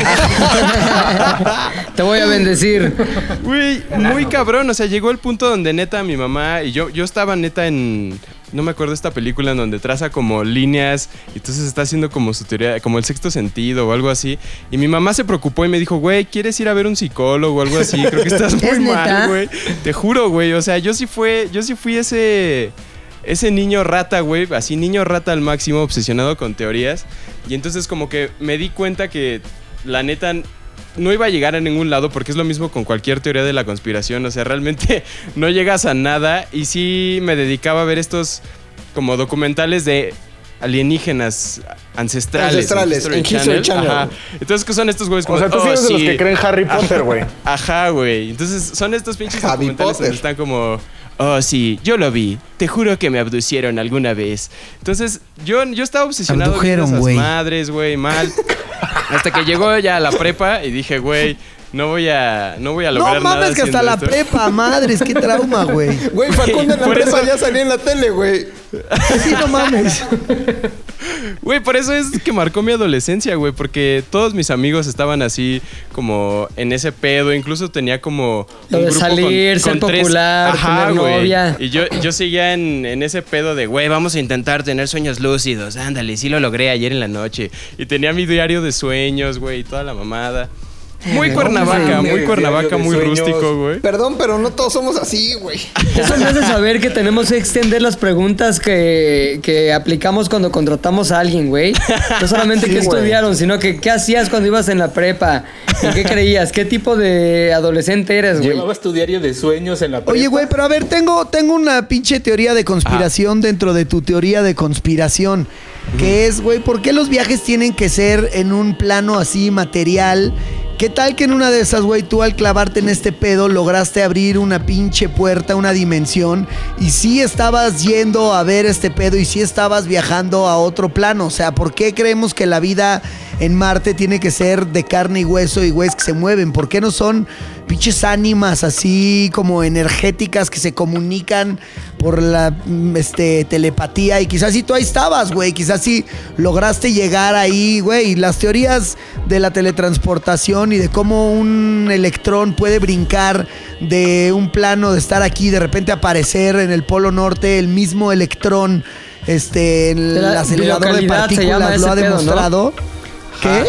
Te voy a bendecir. Güey, muy cabrón, o sea, llegó el punto donde neta mi mamá y yo, yo estaba neta en, no me acuerdo esta película en donde traza como líneas y entonces está haciendo como su teoría, como el sexto sentido o algo así. Y mi mamá se preocupó y me dijo, güey, ¿quieres ir a ver un psicólogo o algo así? Creo que estás muy mal, güey. Te juro, güey, o sea, yo sí fue, yo sí fui ese... Ese niño rata, güey, así niño rata al máximo, obsesionado con teorías. Y entonces como que me di cuenta que la neta no iba a llegar a ningún lado porque es lo mismo con cualquier teoría de la conspiración. O sea, realmente no llegas a nada. Y sí me dedicaba a ver estos como documentales de alienígenas ancestrales. Ancestrales, en History Channel. Ajá. Entonces, ¿qué son estos güeyes? O sea, tú sí "Oh, eres de los sí". que creen Harry Potter, güey. Ajá, güey. Entonces, son estos pinches Harry documentales Potter. donde están como... Oh, sí, yo lo vi. Te juro que me abducieron alguna vez. Entonces, yo, yo estaba obsesionado Abdujeron, esas madres, güey, mal. Hasta que llegó ya a la prepa y dije, güey, no voy a, no voy a No lograr nada mames, que hasta la esto. prepa, madres, qué trauma, güey. Güey, Facundo en la prepa eso- ya salía en la tele, güey. Sí, no mames. Güey, por eso es que marcó mi adolescencia, güey, porque todos mis amigos estaban así como en ese pedo, incluso tenía como Lo de salir, ser popular, tener güey. novia. Y yo, yo seguía en, en ese pedo de, güey, vamos a intentar tener sueños lúcidos, ándale, sí lo logré ayer en la noche. Y tenía mi diario de sueños, güey, y toda la mamada. Muy Cuernavaca, muy Cuernavaca, muy rústico, güey. Perdón, pero no todos somos así, güey. Eso me hace saber que tenemos que extender las preguntas que, que aplicamos cuando contratamos a alguien, güey. No solamente Sí, qué estudiaron, sino que qué hacías cuando ibas en la prepa. ¿En qué creías? ¿Qué tipo de adolescente eres, güey? Llevabas tu diario de sueños en la Oye, prepa? güey, pero a ver, tengo, tengo una pinche teoría de conspiración dentro de tu teoría de conspiración. Que es, güey, ¿por qué los viajes tienen que ser en un plano así material? ¿Qué tal que en una de esas, güey, tú al clavarte en este pedo lograste abrir una pinche puerta, una dimensión y sí estabas yendo a ver este pedo y sí estabas viajando a otro plano? O sea, ¿por qué creemos que la vida en Marte tiene que ser de carne y hueso y güeyes que se mueven? ¿Por qué no son pinches ánimas así como energéticas que se comunican por la mm, este, telepatía? Y quizás sí tú ahí estabas, güey. Quizás sí lograste llegar ahí, güey. Y las teorías de la teletransportación y de cómo un electrón puede brincar de un plano de estar aquí, de repente aparecer en el polo norte, el mismo electrón. Este, De la el acelerador de partículas lo ha pedo, ¿no? ¿Qué?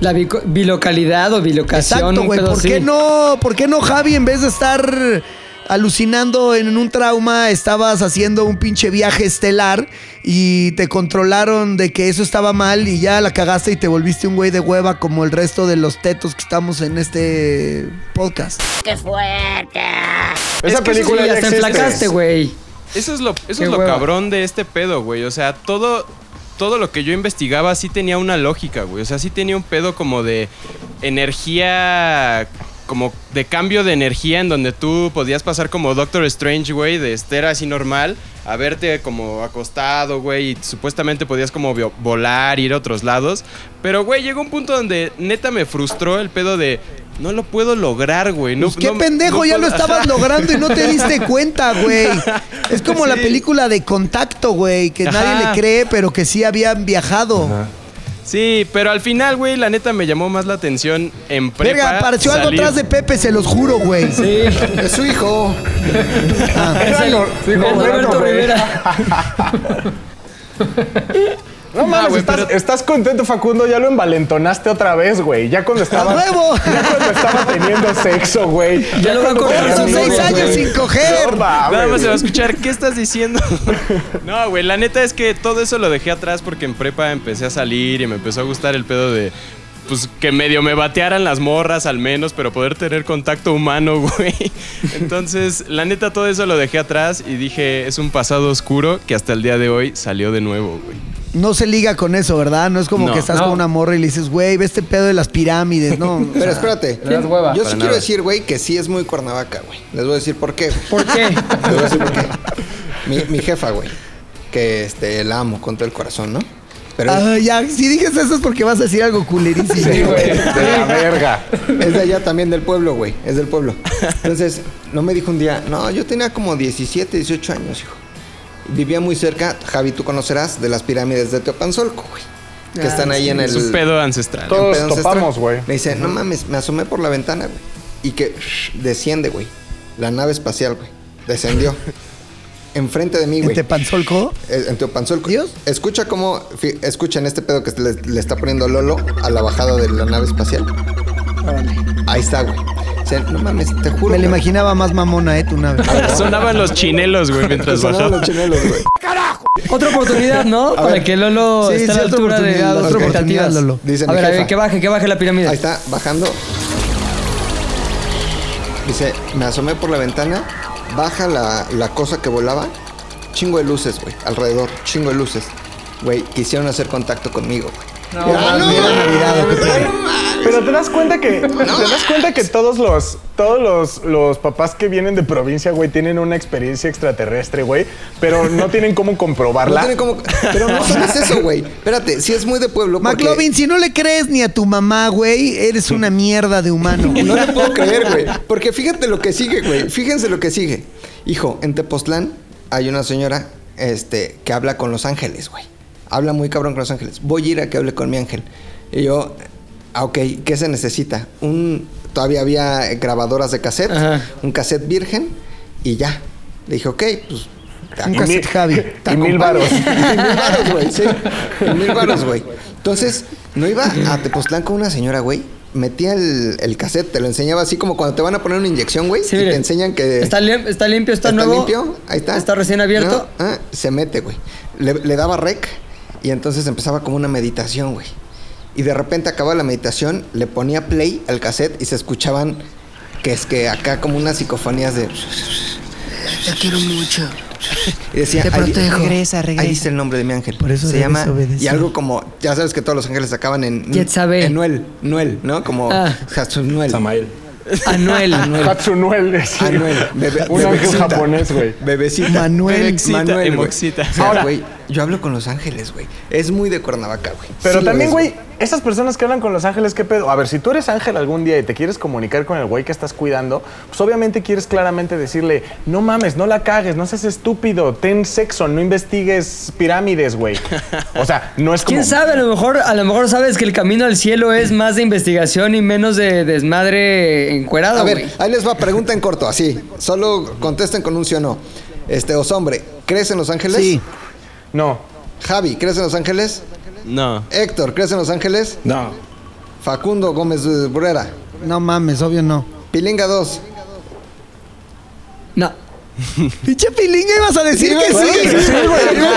La bico- bilocalidad o bilocación. Exacto, güey. ¿Por qué no? ¿Por qué no, Javi, en vez de estar alucinando en un trauma, estabas haciendo un pinche viaje estelar y te controlaron de que eso estaba mal y ya la cagaste y te volviste un güey de hueva como el resto de los tetos que estamos en este podcast? ¡Qué fuerte! Esa Es que eso película Sí, ya enflacaste, güey. Eso es lo, eso Qué es lo hueva. cabrón de este pedo, güey. O sea, todo, todo lo que yo investigaba sí tenía una lógica, güey. O sea, sí tenía un pedo como de energía, como de cambio de energía en donde tú podías pasar como Doctor Strange, güey, de estar así normal a verte como acostado, güey, y supuestamente podías como vo- volar, ir a otros lados. Pero, güey, llegó un punto donde neta me frustró el pedo de... no lo puedo lograr, güey. No, Pues qué no- pendejo, no ya lo estabas logrando y no te diste cuenta, güey. Es como la película de Contacto, güey, que nadie le cree, pero que sí habían viajado. Sí, pero al final, güey, la neta me llamó más la atención en prepa. Verga, apareció algo atrás de Pepe, se los juro, güey. Sí. Es su hijo. Es el, Sí, es como Roberto güey. Rivera. No mames, güey, estás, pero- estás contento, Facundo. Ya lo envalentonaste otra vez, güey. Ya cuando estaba. nuevo! Ya cuando estaba teniendo sexo, güey. Ya lo va a cuando cortar tenía seis años güey. sin coger. No mames, Nada más se va a escuchar, ¿qué estás diciendo? no, güey, la neta es que todo eso lo dejé atrás porque en prepa empecé a salir y me empezó a gustar el pedo de. Pues que medio me batearan las morras al menos, pero poder tener contacto humano, güey. Entonces, la neta, todo eso lo dejé atrás y dije, es un pasado oscuro que hasta el día de hoy salió de nuevo, güey. No se liga con eso, ¿verdad? No es como No. que estás No. con una morra y le dices, güey, ve este pedo de las pirámides. No. Pero sea, espérate. Yo Para sí nada. quiero decir, güey, que sí es muy Cuernavaca, güey. Les voy a decir por qué. ¿Por qué? Les voy a decir por qué. Mi, mi jefa, güey. Que este, la amo con todo el corazón, ¿no? Pero ah, ya, si dices eso es porque vas a decir algo culerísimo. Sí, güey. De la verga. es de allá también del pueblo, güey. Es del pueblo. Entonces, no me dijo un día, no, yo tenía como 17, 18 años, hijo. Vivía muy cerca, Javi, tú conocerás, de las pirámides de Teopanzolco, güey. Que Ah, están ahí en el. Es un pedo ancestral. Todo- Todos pedo ancestral. topamos, güey. Me dice, no mames, me asomé por la ventana, güey. Y que shh, desciende, güey. La nave espacial, güey. Descendió. Enfrente de mí, ¿En güey. Tepanzolco? Eh, En Teopanzolco. ¿Dios? Escucha cómo. Escuchen este pedo que le, le está poniendo Lolo a la bajada de la nave espacial. Ahí está, güey. Sea, no mames, te juro. Me la imaginaba más mamona, ¿eh? Tu nave. Sonaban los chinelos, güey, mientras Sonaban bajaba. los chinelos, güey. Otra oportunidad, ¿no? Para ver. que Lolo Sí, esté a la altura de las otra expectativas. oportunidad, Lolo. Dice a ver, a ver, que baje, que baje la pirámide. Ahí está, bajando. Dice, me asomé por la ventana, baja la, la cosa que volaba, chingo de luces, güey, alrededor, chingo de luces. Güey, quisieron hacer contacto conmigo, güey. No, Ah, mames. Era Navidad, ¿o qué pedo? Pero te das cuenta que. Te das cuenta que todos los. Todos los, los papás que vienen de provincia, güey, tienen una experiencia extraterrestre, güey. Pero no tienen cómo No comprobarla. tiene como- Pero no solo es eso, güey. Espérate, si es muy de pueblo. porque- McLovin, si no le crees ni a tu mamá, güey, eres una mierda de humano. güey. No le puedo creer, güey. Porque fíjate lo que sigue, güey. Fíjense lo que sigue. Hijo, en Tepoztlán hay una señora este, que habla con los ángeles, güey. Habla muy cabrón con los ángeles. Voy a ir a que hable con mi ángel. Y yo, ah, ok, ¿qué se necesita? Un, todavía había grabadoras de cassette, Ajá. un cassette virgen y ya. Le dije, ok, pues... Un acompaño". cassette Javi. Y mil varos. Y mil varos, güey, sí. Y mil varos, güey. Entonces, no iba a Tepoztlán con una señora, güey. Metía el, el cassette, te lo enseñaba así como cuando te van a poner una inyección, güey. Sí, y mire. te enseñan que. ¿Está, lim- está limpio, está, nuevo. limpio, ahí está. Está recién abierto. No, ah, se mete, güey. Le, le daba rec y entonces empezaba como una meditación, güey. Y de repente acababa la meditación, le ponía play al cassette y se escuchaban que es que acá como unas psicofonías de. Te quiero mucho. Y decía, Te ahí- protejo. Regresa, regresa. Ahí dice el nombre de mi ángel. Por eso se llama. obedecer. Y algo como. Ya sabes que todos los ángeles acaban en. Yetzabe. En Nuel. Nuel, ¿no? Como. Ah. Hatsunuel. Samael. Anuel. Hatsunuel, sí. Anuel. Bebe- Un ángel bebecita. japonés, güey. Bebecita. Manuel. Bebexita, Manuel, sea, Ahora- güey, yo hablo con los ángeles, güey. Es muy de Cuernavaca, güey. Pero Sí también, güey, esas personas que hablan con los ángeles, ¿qué pedo? A ver, si tú eres ángel algún día y te quieres comunicar con el güey que estás cuidando, pues obviamente quieres claramente decirle, no mames, no la cagues, no seas estúpido, ten sexo, no investigues pirámides, güey. O sea, no es como... ¿Quién sabe? A lo mejor, a lo mejor sabes que el camino al cielo es más de investigación y menos de desmadre encuerado, A ver, ahí les va, pregunta en corto, así. Solo contesten con un sí o no. Este, Osombre, ¿crees en los ángeles? Sí. No. Javi, ¿crees en los ángeles? No. Héctor, ¿crees en los ángeles? No. Facundo Gómez Burrera. No mames, obvio no. Pilinga 2. No. Pinche pilinga ibas a decir que sí. Como decir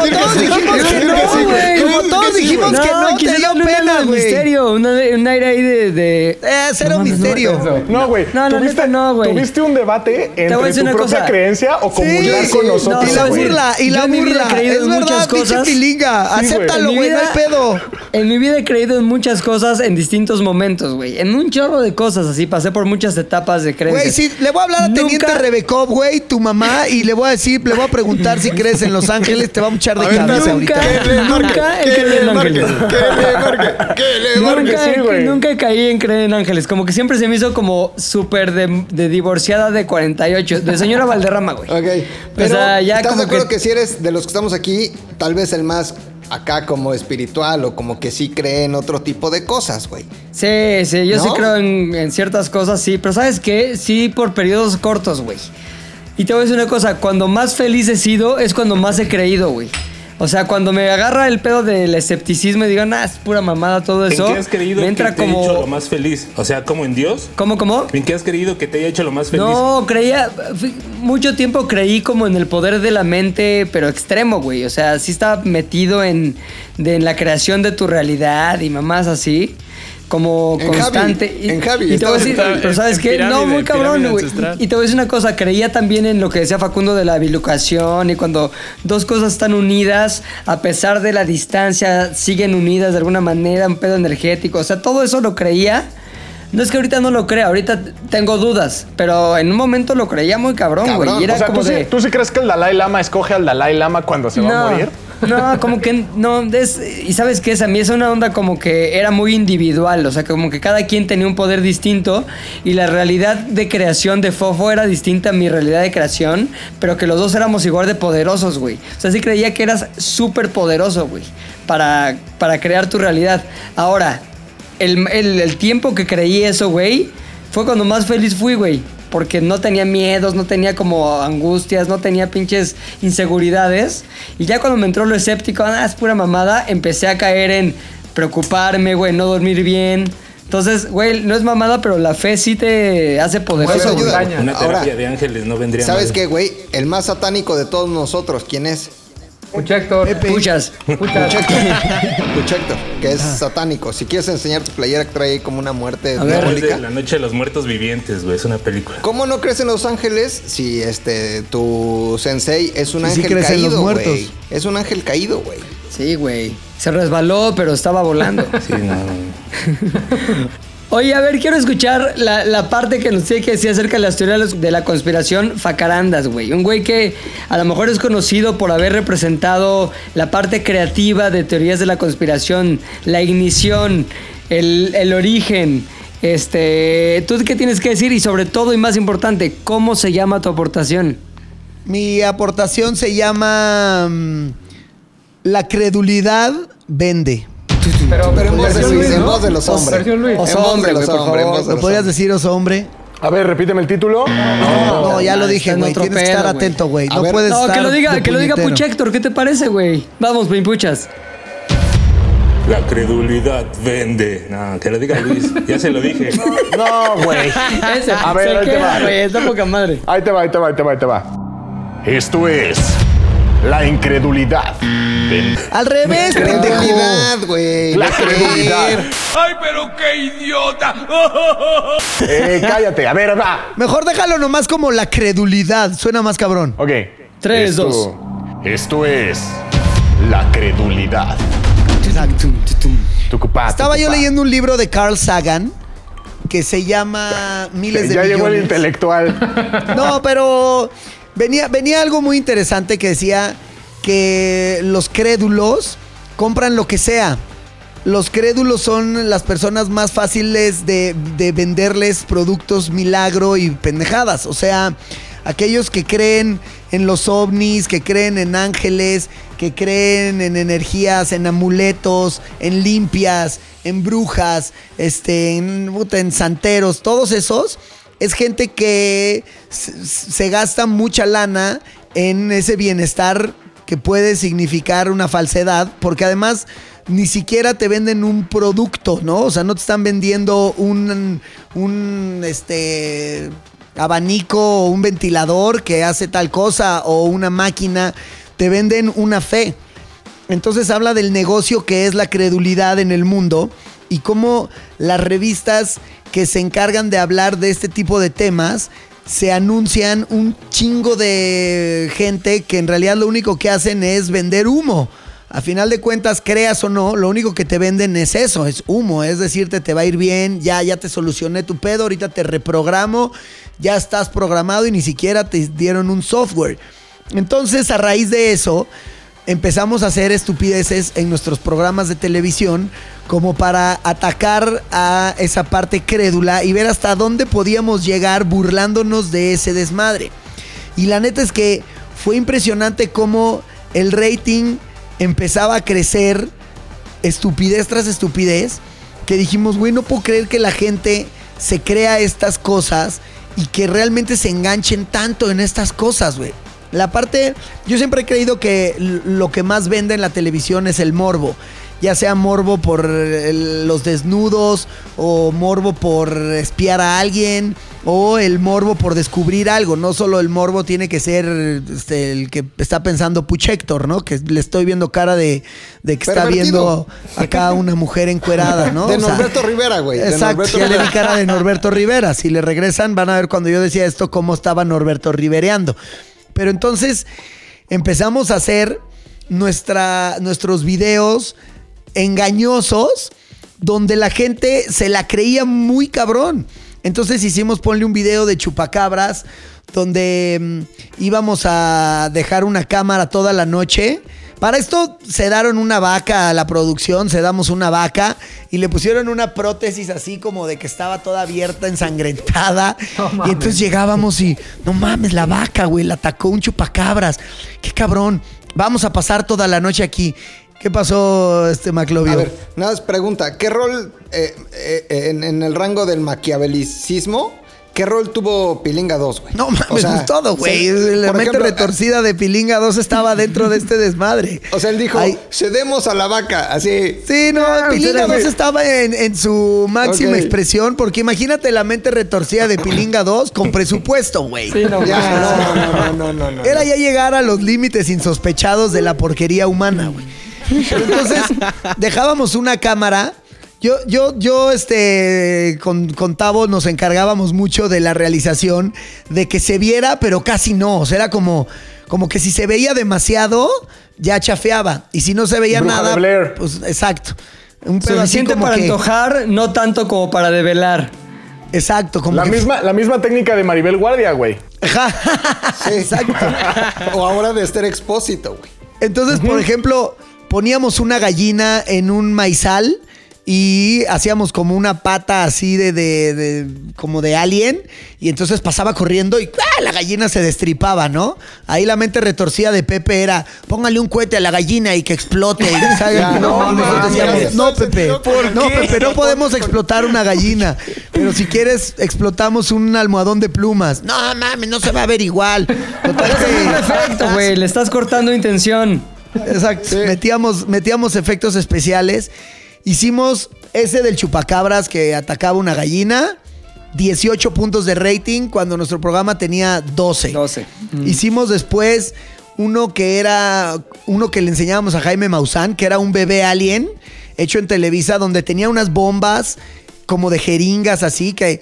que todos sí, dijimos que no, güey. güey. Como todos dijimos que no, quise te dio pena, güey. misterio, un aire ahí de... de- Eh, cero No misterio. no, No, güey. No, la ¿Tuviste, neta no, güey. ¿Tuviste un debate entre tu propia creencia o comulgar con no, nosotros, Y la burla, y la en mi vida he burla. creído Es en verdad, muchas pinche cosas. pilinga. Acéptalo, En mi güey, no hay vida- pedo. En mi vida he creído en muchas cosas en distintos momentos, güey. En un chorro de cosas así. Pasé por muchas etapas de creencias. Güey, sí, le voy a hablar a Teniente Rebecop, güey, tu mamá, llama y le voy a decir, le voy a preguntar si crees en Los Ángeles, te va a echar de cabeza Nunca, ahorita. nunca he creído en ángeles. Nunca, caí en creer en ángeles. Como que siempre se me hizo como súper de, de divorciada de 48. De señora Valderrama, güey. Ok. Pero sea, ya ¿estás como de acuerdo que- que... si eres de los que estamos aquí, tal vez el más acá como espiritual o como que sí cree en otro tipo de cosas, güey? Sí, sí, yo sí creo en, en ciertas cosas, sí. Pero ¿sabes qué? Sí, por periodos cortos, güey. Y te voy a decir una cosa, cuando más feliz he sido es cuando más he creído, güey. O sea, cuando me agarra el pedo del escepticismo y digo, nah, es pura mamada todo eso. ¿En qué has creído me que entra te hecho lo más feliz? O sea, ¿como en Dios? ¿Cómo, cómo? ¿En qué has creído que te haya hecho lo más feliz? No, creía, mucho tiempo creí como en el poder de la mente, pero extremo, güey. O sea, sí estaba metido en, de- en la creación de tu realidad y mamás así, como En Javi, constante. y, en Javi, y te voy a decir, en- pero ¿sabes qué? No, muy cabrón, güey. Y te voy a decir una cosa, creía también en lo que decía Facundo de la bilocación y cuando dos cosas están unidas, a pesar de la distancia, siguen unidas de alguna manera, un pedo energético. O sea, todo eso lo creía. No es que ahorita no lo crea, ahorita tengo dudas, pero en un momento lo creía muy cabrón, güey. O sea, como ¿tú, de... sí, ¿tú sí crees que el Dalai Lama escoge al Dalai Lama cuando se va a morir? No, como que no, es, y sabes qué es, a mí es una onda como que era muy individual, o sea, como que cada quien tenía un poder distinto y la realidad de creación de Fofo era distinta a mi realidad de creación, pero que los dos éramos igual de poderosos, güey. O sea, sí creía que eras súper poderoso, güey, para, para crear tu realidad. Ahora, el, el- el tiempo que creí eso, güey, fue cuando más feliz fui, güey. Porque no tenía miedos, no tenía como angustias, no tenía pinches inseguridades. Y ya cuando me entró lo escéptico, ah, es pura mamada, empecé a caer en preocuparme, güey, no dormir bien. Entonces, güey, no es mamada, pero la fe sí te hace poderoso, Bueno. Una terapia Ahora, de ángeles no vendría ¿Sabes mal. qué, güey? El más satánico de todos nosotros, ¿quién es? Puchector. Puchas. Puchector. Puchector, que es satánico. Si quieres enseñar tu playera que trae como una muerte A diabólica. de la noche de los muertos vivientes, güey. Es una película. ¿Cómo no crees en los ángeles si este tu sensei es un ángel caído, güey? Es un ángel caído, güey. Sí, güey. Se resbaló, pero estaba volando. Sí, no. Oye, a ver, quiero escuchar la, la parte que nos tiene que decir acerca de las teorías de la conspiración Facarandas, güey. Un güey que a lo mejor es conocido por haber representado la parte creativa de teorías de la conspiración, la ignición, el, el origen. Este, ¿tú qué tienes que decir? Y sobre todo y más importante, ¿cómo se llama tu aportación? Mi aportación se llama mm, La credulidad vende. Pero, Pero en voz de en ¿no? voz de los hombres. Versión Luis. Oso En voz de hombre, los hombres, ¿Lo podrías decir, oso hombre? A ver, repíteme el título. No, ya lo dije, en güey. otro Tienes que estar atento, güey. No ver. puedes No, estar que lo diga, que lo diga. Puchector, ¿qué te parece, güey? Vamos, Pimpuchas. La credulidad vende. No, que lo diga Luis. Ya se lo dije. No, güey. Ese, A ver, ahí te va. güey, está poca madre. Ahí te va, ahí te va, ahí te va, ahí te va. Esto es la incredulidad. Al revés, pendejo. Credulidad, güey. La credulidad. ¡Ay, pero qué idiota! Eh, cállate. A ver, va. Mejor déjalo nomás como la credulidad. Suena más cabrón. Ok. Tres, Esto- dos. Esto es la credulidad. Tucupá, Estaba yo leyendo un libro de Carl Sagan que se llama Miles de Ya llegó el intelectual. No, pero venía, venía algo muy interesante que decía que los crédulos compran lo que sea. Los crédulos son las personas más fáciles de, de venderles productos milagro y pendejadas. O sea, aquellos que creen en los ovnis, que creen en ángeles, que creen en energías, en amuletos, en limpias, en brujas, este, en, santeros, todos esos es gente que se gasta mucha lana en ese bienestar puede significar una falsedad, porque además ni siquiera te venden un producto, ¿no? O sea, no te están vendiendo un, un este, abanico o un ventilador que hace tal cosa o una máquina, te venden una fe. Entonces habla del negocio que es la credulidad en el mundo y cómo las revistas que se encargan de hablar de este tipo de temas se anuncian un chingo de gente que en realidad lo único que hacen es vender humo. A final de cuentas, creas o no, lo único que te venden es eso, es humo. Es decirte, te va a ir bien, ya, ya te solucioné tu pedo, ahorita te reprogramo, ya estás programado y ni siquiera te dieron un software. Entonces, a raíz de eso, empezamos a hacer estupideces en nuestros programas de televisión como para atacar a esa parte crédula y ver hasta dónde podíamos llegar burlándonos de ese desmadre. Y la neta es que fue impresionante cómo el rating empezaba a crecer estupidez tras estupidez, que dijimos, güey, no puedo creer que la gente se crea estas cosas y que realmente se enganchen tanto en estas cosas, güey. La parte, yo siempre he creído que lo que más vende en la televisión es el morbo. Ya sea morbo por el- los desnudos, o morbo por espiar a alguien, o el morbo por descubrir algo. No solo el morbo tiene que ser este, el que está pensando Puchector, ¿no? Que le estoy viendo cara de, de que está viendo acá una mujer encuerada, ¿no? De O sea, Norberto Rivera, güey. Exacto, ya le vi cara de Norberto Rivera. Si le regresan, van a ver cuando yo decía esto, cómo estaba Norberto Rivereando. Pero entonces empezamos a hacer nuestra, nuestros videos engañosos donde la gente se la creía muy cabrón. Entonces hicimos, ponle un video de chupacabras donde mm, íbamos a dejar una cámara toda la noche. Para esto se daron una vaca a la producción, se damos una vaca y le pusieron una prótesis así como de que estaba toda abierta, ensangrentada. y entonces llegábamos y, no mames, la vaca, güey, la atacó un chupacabras. Qué cabrón. Vamos a pasar toda la noche aquí. ¿Qué pasó, este Maclovio? A ver, nada más pregunta, ¿qué rol eh, eh, en, en el rango del maquiavelicismo, qué rol tuvo Pilinga 2, güey? No mames, todo, güey. La mente ejemplo, retorcida de Pilinga 2 estaba dentro de este desmadre. O sea, él dijo, Ay. cedemos a la vaca, así. Sí, no, Pilinga 2 estaba en, en su máxima expresión, porque imagínate la mente retorcida de Pilinga 2 con presupuesto, güey. Sí, no, Ya, no, no, no, no, no. Era ya llegar a los límites insospechados de la porquería humana, güey. Entonces dejábamos una cámara. Yo, yo, yo, este, con, con Tavo nos encargábamos mucho de la realización, de que se viera, pero casi no. O sea, era como, como que si se veía demasiado, ya chafeaba. Y si no se veía Bruja nada, de pues exacto. Un pedo así Suficiente como para que- antojar, no tanto como para develar. Exacto, como La que- misma, la misma técnica de Maribel Guardia, güey. Sí. Exacto. o ahora de Esther Expósito, güey. Entonces, por ejemplo, poníamos una gallina en un maizal y hacíamos como una pata así de, de- de- como de alien y entonces pasaba corriendo y ¡ah! la gallina se destripaba, ¿no? Ahí la mente retorcida de Pepe era póngale un cohete a la gallina y que explote. Y Ya, no, no, mames, decíamos, no, Pepe, no, Pepe, no podemos explotar una gallina. Pero si quieres, explotamos un almohadón de plumas. No mames, no se va a ver igual. Total Perfecto, güey. Le estás cortando intención. Exacto. Metíamos, metíamos efectos especiales. Hicimos ese del chupacabras que atacaba una gallina. 18 puntos de rating cuando nuestro programa tenía 12. 12. Hicimos después uno que era uno que le enseñábamos a Jaime Maussan, que era un bebé alien hecho en Televisa donde tenía unas bombas como de jeringas así que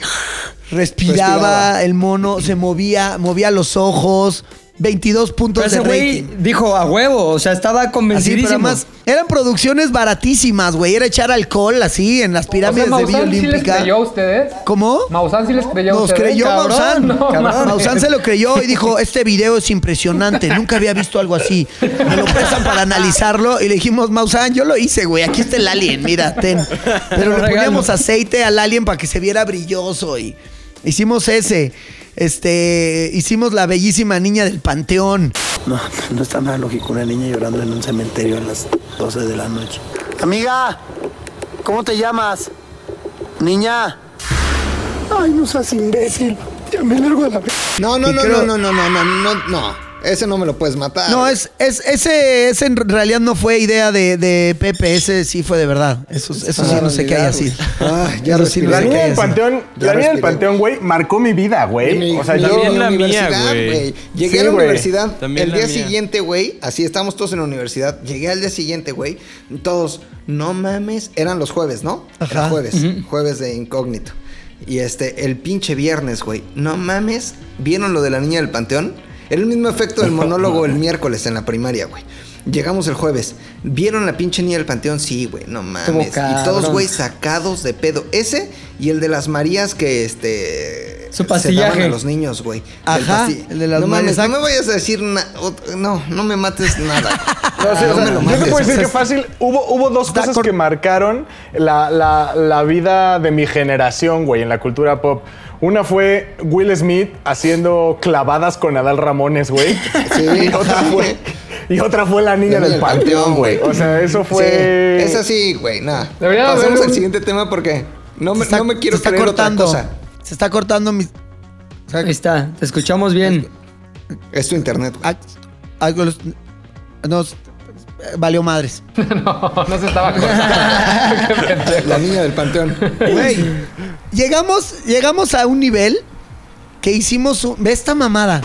respiraba, Respiraba. el mono, se movía, movía los ojos, 22 puntos Pero ese de güey rating. dijo a huevo, o sea, estaba Así, pero además eran producciones baratísimas, güey. Era echar alcohol así en las O pirámides sea, de Villa Maussan sí les Olímpica. creyó a ustedes. ¿Cómo? Maussan sí les creyó a Nos ustedes. creyó Cabrón, Maussan. no Cabrón, mames. Maussan se lo creyó y dijo, este video es impresionante, nunca había visto algo así. Me lo prestan para analizarlo y le dijimos, Maussan, yo lo hice, güey, aquí está el alien, mira, ten. Pero le regalo. poníamos aceite al alien para que se viera brilloso y hicimos ese. Este, hicimos la bellísima niña del panteón. No, no está nada lógico una niña llorando en un cementerio a las 12 de la noche. Amiga, ¿cómo te llamas? Niña. Ay, no seas imbécil. Ya me largo de la... No, no, no, creo- no, no, no, no, no, no, no. Ese no me lo puedes matar. No, es, es, ese, ese en realidad no fue idea de, de Pepe, ese sí fue de verdad. Eso, eso sí Ah, no sé qué haya sido. Ay, ya sí no. La niña del panteón, la niña del panteón, güey, marcó mi vida, güey. O sea, yo. También la mía, universidad, güey. Llegué Sí, a la güey. universidad También el día mía. siguiente, güey. Así estábamos todos en la universidad. Llegué al día siguiente, güey. Todos, no mames. Eran los jueves, ¿no? Ajá. Era jueves. Jueves de incógnito. Y este, el pinche viernes, güey. No mames. ¿Vieron lo de la niña del panteón? Era el mismo efecto del monólogo el miércoles en la primaria, güey. Llegamos el jueves. ¿Vieron la pinche niña del panteón? Sí, güey, no mames. Y todos, güey, sacados de pedo. Ese y el de las Marías que este. Su se pastillaje. daban a los niños, güey. Ajá, el de las No mames, no me vayas a decir No, no me mates nada. No, sí, o No sea, me lo yo te mates, puedo decir que fácil, hubo, hubo dos cosas que marcaron la, la- la vida de mi generación, güey, en la cultura pop. Una fue Will Smith haciendo clavadas con Adal Ramones, güey. Sí, y, otra fue, y otra fue la niña La del niña del panteón, güey. O sea, eso fue... Sí, es así, güey, nada. Pasemos haber al un- siguiente tema porque no me, Se está- no me quiero se está creer cortando. otra cosa. Se está cortando mi. Ahí está, te escuchamos bien. Es tu internet, güey. Algo los- nos valió madres. No, no se estaba cortando. La niña del panteón. Güey, llegamos, llegamos a un nivel que hicimos un- ve esta mamada.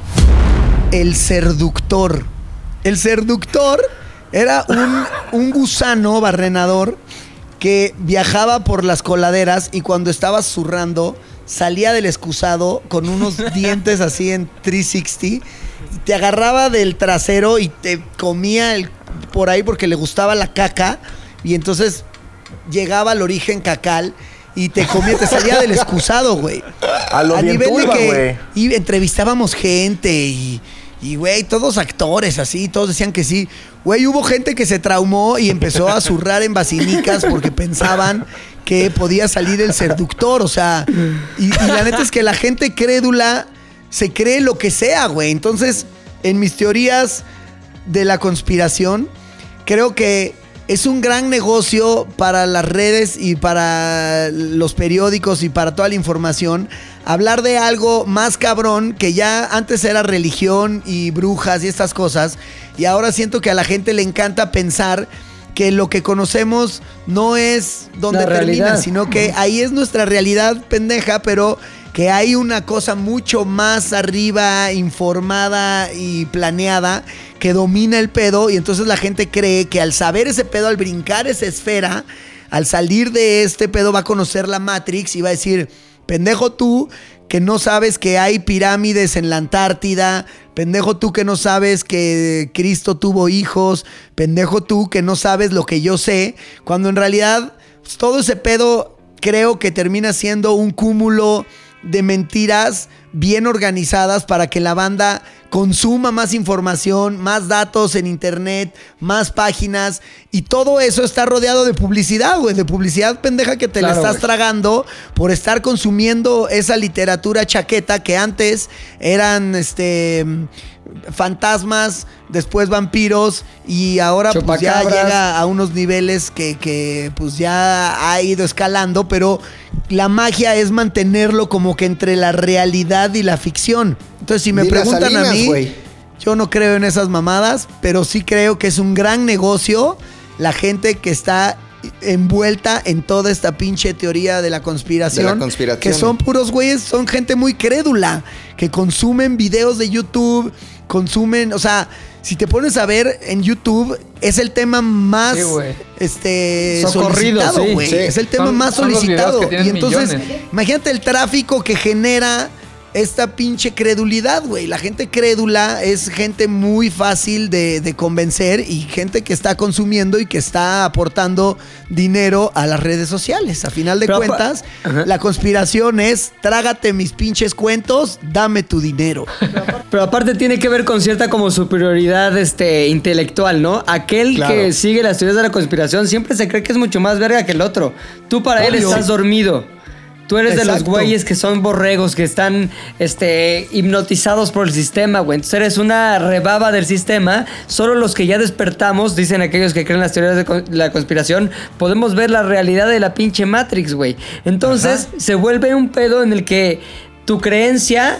El serductor. El serductor era un, un gusano barrenador que viajaba por las coladeras y cuando estaba zurrando salía del excusado con unos dientes así en 360. Te agarraba del trasero y te comía el, por ahí porque le gustaba la caca. Y entonces llegaba al origen cacal y te comía, te salía del excusado, güey. A lo bien turba, güey. que y entrevistábamos gente y, y, güey, todos actores así, todos decían que sí. Güey, hubo gente que se traumó y empezó a zurrar en basinicas porque pensaban que podía salir el seductor, o sea, y, y la neta es que la gente crédula se cree lo que sea, güey. Entonces, en mis teorías de la conspiración, creo que es un gran negocio para las redes y para los periódicos y para toda la información. Hablar de algo más cabrón que ya antes era religión y brujas y estas cosas. Y ahora siento que a la gente le encanta pensar que lo que conocemos no es donde La termina, realidad. sino que ahí es nuestra realidad pendeja, pero que hay una cosa mucho más arriba, informada y planeada que domina el pedo y entonces la gente cree que al saber ese pedo, al brincar esa esfera, al salir de este pedo va a conocer la Matrix y va a decir, pendejo tú que no sabes que hay pirámides en la Antártida, pendejo tú que no sabes que Cristo tuvo hijos, pendejo tú que no sabes lo que yo sé, cuando en realidad pues, todo ese pedo creo que termina siendo un cúmulo de mentiras bien organizadas para que la banda consuma más información, más datos en internet, más páginas y todo eso está rodeado de publicidad, güey, de publicidad pendeja que te la estás tragando por estar consumiendo esa literatura chaqueta que antes eran este fantasmas, después vampiros y ahora pues ya llega a unos niveles que, que, pues ya ha ido escalando, pero la magia es mantenerlo como que entre la realidad y la ficción. Entonces, si me Dile preguntan a Salinas, mí, yo no creo en esas mamadas, pero sí creo que es un gran negocio la gente que está envuelta en toda esta pinche teoría de la conspiración. De la conspiración. Que son puros güeyes, son gente muy crédula, que consumen videos de YouTube, consumen, o sea, si te pones a ver en YouTube, es el tema más Sí, este Socorrido, solicitado, güey. Sí. Es el tema Son- más solicitado. Y entonces, millones. imagínate el tráfico que genera esta pinche credulidad, güey. La gente crédula es gente muy fácil de, de convencer y gente que está consumiendo y que está aportando dinero a las redes sociales. A final de Pero cuentas, la conspiración es trágate mis pinches cuentos, dame tu dinero. Pero aparte tiene que ver con cierta como superioridad este, intelectual, ¿no? Aquel Claro. que sigue las teorías de la conspiración siempre se cree que es mucho más verga que el otro. Tú para él estás dormido. Tú eres de los güeyes que son borregos, que están este, hipnotizados por el sistema, güey. Entonces eres una rebaba del sistema. Solo los que ya despertamos, dicen aquellos que creen las teorías de la conspiración, podemos ver la realidad de la pinche Matrix, güey. Entonces se vuelve un pedo en el que tu creencia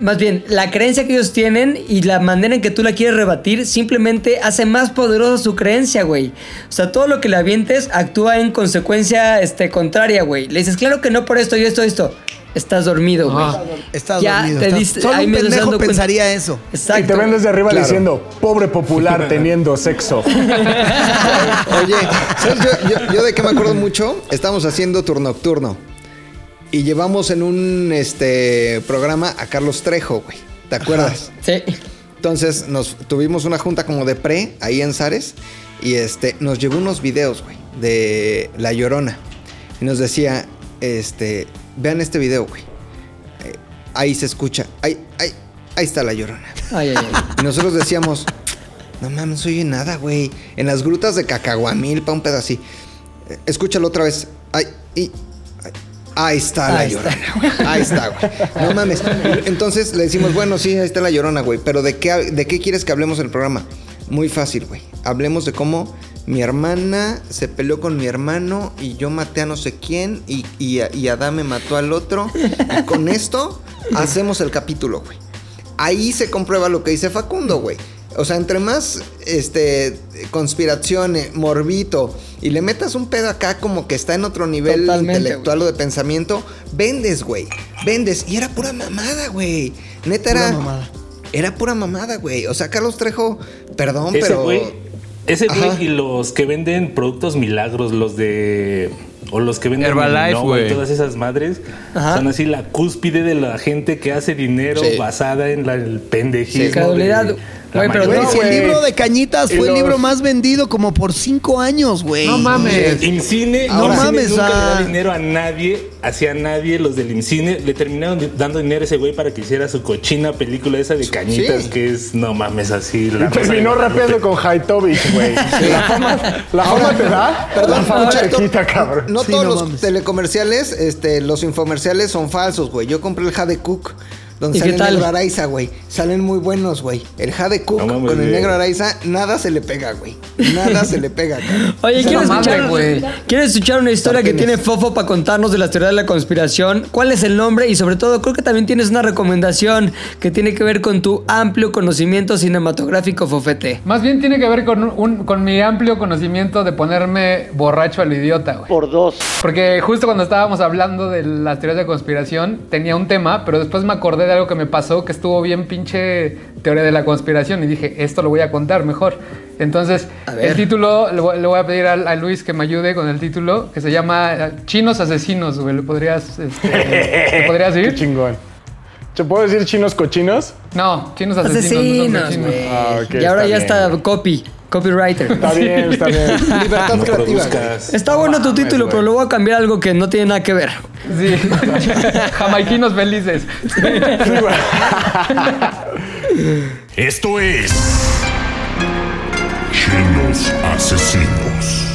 más bien, la creencia que ellos tienen y la manera en que tú la quieres rebatir simplemente hace más poderosa su creencia, güey. O sea, todo lo que le avientes actúa en consecuencia este, contraria, güey. Le dices, claro que no por esto y esto, esto. Estás dormido, güey. Ah. Estás Ya dormido. te estás- diste- Solo ahí un me estás pendejo dando cuenta. pensaría eso. Exacto. Y te ven desde arriba Claro. diciendo, pobre popular teniendo sexo. Oye, ¿sabes yo, yo- yo de qué me acuerdo mucho? Estamos haciendo turno nocturno. Y llevamos en un este programa a Carlos Trejo, güey. ¿Te acuerdas? Sí. Entonces nos tuvimos una junta como de pre ahí en Zares y este nos llevó unos videos, güey, de La Llorona. Y nos decía, este, vean este video, güey. Eh, ahí se escucha, ahí, ahí, ahí está La Llorona. Ay, ay, ay. Y nosotros decíamos, no mames, no se oye nada, güey. En las grutas de Cacahuamil, pa' un pedo así. Eh, Escúchalo otra vez. Ay, y, ay, ahí está la Ahí llorona, güey. Ahí está, güey. No mames. Entonces le decimos, bueno, sí, ahí está la llorona, güey. Pero ¿de qué, ¿de qué quieres que hablemos en el programa? Muy fácil, güey. Hablemos de cómo mi hermana se peleó con mi hermano y yo maté a no sé quién y, y, y Adán me mató al otro. Y con esto hacemos el capítulo, güey. Ahí se comprueba lo que dice Facundo, güey. O sea, entre más este conspiración, eh, morbito y le metas un pedo acá como que está en otro nivel Totalmente, intelectual o de pensamiento, vendes, güey. Vendes. Y era pura mamada, güey. Neta Pura era. mamada. Era pura mamada, güey. O sea, Carlos Trejo, perdón, Ese pero. güey, ese güey y los que venden productos milagros, los de. O los que venden Herbalife, güey. y todas esas madres, Ajá. son así la cúspide de la gente que hace dinero Sí. basada en la- el pendejismo. De la Güey, pero mayoría. Güey, si el libro de Cañitas Y fue el libro más vendido como por cinco años, güey. No mames. IMCINE, No mames, nunca le ah. da dinero a nadie, hacia nadie. Los del IMCINE le terminaron dando dinero a ese güey para que hiciera su cochina película esa de cañitas, Sí. que es, no mames, así. Y La de terminó rapeando con Haitovich, güey. La fama, la fama te da, la fama te quita, cabrón. No Sí, todos no los mames. telecomerciales, este, los infomerciales son falsos, güey. Yo compré el Jade Cook. Donde ¿Y qué sale el negro Araiza, güey. Salen muy buenos, güey. El Jade Cook No mames, con el negro Araiza, nada se le pega, güey. Nada se le pega, cabrón. Oye, ¿quieres mamada, escuchar, güey. ¿quieres escuchar una historia que tiene Fofo para contarnos de las teorías de la conspiración? ¿Cuál es el nombre? Y sobre todo, creo que también tienes una recomendación que tiene que ver con tu amplio conocimiento cinematográfico, Fofete. Más bien tiene que ver con, un, con mi amplio conocimiento de ponerme borracho al idiota, güey. Por dos. Porque justo cuando estábamos hablando de las teorías de conspiración, tenía un tema, pero después me acordé de algo que me pasó que estuvo bien pinche teoría de la conspiración y dije, esto lo voy a contar mejor. Entonces, el título, le voy, a pedir a, a Luis que me ayude con el título, que se llama eh, Chinos Asesinos, güey. ¿Le podrías, este, ¿le podrías Qué ir? chingón. ¿Te puedo decir chinos cochinos? No, Chinos Asesinos. no son cochinos. Ah, ok, y ahora está ya bien. está copy, copywriter. Está bien, está bien. Libertad No creativa. produzcas. Está bueno tu título, pero lo voy a cambiar a algo que no tiene nada que ver. Sí. Jamaiquinos felices. Esto es. Chinos Asesinos.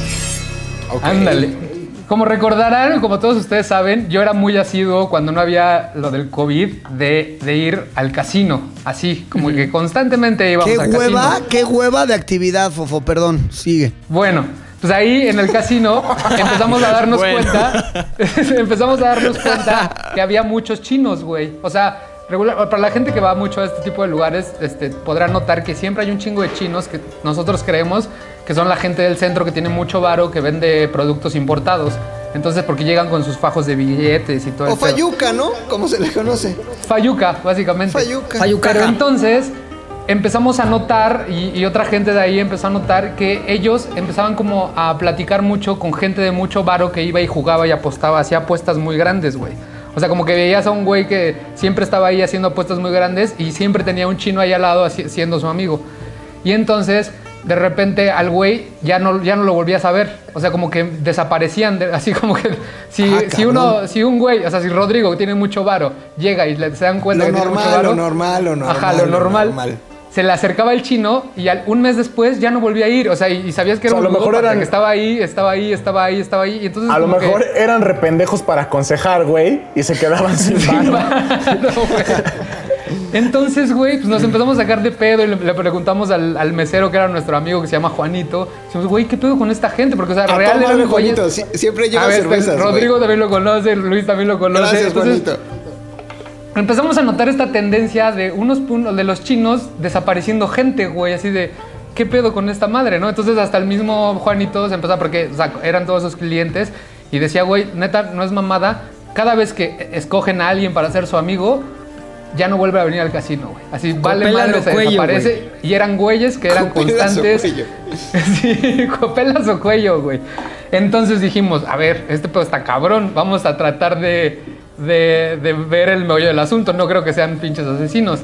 Ándale. Como recordarán, como todos ustedes saben, yo era muy asiduo cuando no había lo del COVID de, de ir al casino. Así, como que constantemente íbamos Qué al hueva, casino. qué hueva de actividad, Fofo. Perdón, sigue. Bueno, pues ahí en el casino empezamos a darnos Bueno. cuenta. empezamos a darnos cuenta que había muchos chinos, güey. O sea, regular, para la gente que va mucho a este tipo de lugares, este, podrá notar que siempre hay un chingo de chinos que nosotros creemos que son la gente del centro que tiene mucho varo, que vende productos importados. Entonces, porque llegan con sus fajos de billetes y todo O el pedo. Fayuca, ¿no? ¿Cómo se le conoce? Fayuca, básicamente. Fayuca. Fayuca. Pero entonces empezamos a notar, y, y otra gente de ahí empezó a notar, que ellos empezaban como a platicar mucho con gente de mucho varo que iba y jugaba y apostaba, hacía apuestas muy grandes, güey. O sea, como que veías a un güey que siempre estaba ahí haciendo apuestas muy grandes y siempre tenía un chino ahí al lado siendo su amigo. Y entonces, de repente, al güey ya no, ya no lo volvías a ver. O sea, como que desaparecían, de- así como que si, Ah, si uno, si un güey, o sea, si Rodrigo que tiene mucho varo, llega y le, se dan cuenta Lo que tiene mucho normal, varo. lo normal, lo normal. Ajá, lo lo normal. normal. Se le acercaba el chino y al- un mes después ya no volvía a ir. O sea, y, y sabías que era O sea, un a lo mejor eran- que estaba ahí, estaba ahí, estaba ahí, estaba ahí. Y entonces A lo que- mejor eran rependejos para aconsejar, güey, y se quedaban sin varo. No, güey. Entonces, güey, pues nos empezamos a sacar de pedo y le, le preguntamos al, al mesero que era nuestro amigo que se llama Juanito. Decimos, güey, ¿qué pedo con esta gente? Porque, o sea, A real güeyes- Juanito, sí- siempre lleva A ver, cervezas, Rodrigo güey. también lo conoce, Luis también lo conoce. Gracias, Entonces, Juanito. empezamos a notar esta tendencia de unos de los chinos desapareciendo gente, güey, así de ¿qué pedo con esta madre, no? Entonces hasta el mismo Juanito se empezó porque o sea, eran todos sus clientes y decía, güey, neta, no es mamada, cada vez que escogen a alguien para ser su amigo, ya no vuelve a venir al casino, güey. Así vale Copela madre, se cuello, desaparece. Y eran güeyes que eran Copelas o constantes. cuello. sí, copelas o cuello, güey. Entonces dijimos, a ver, este pedo está cabrón, vamos a tratar de, de, de ver el meollo del asunto. No creo que sean pinches asesinos.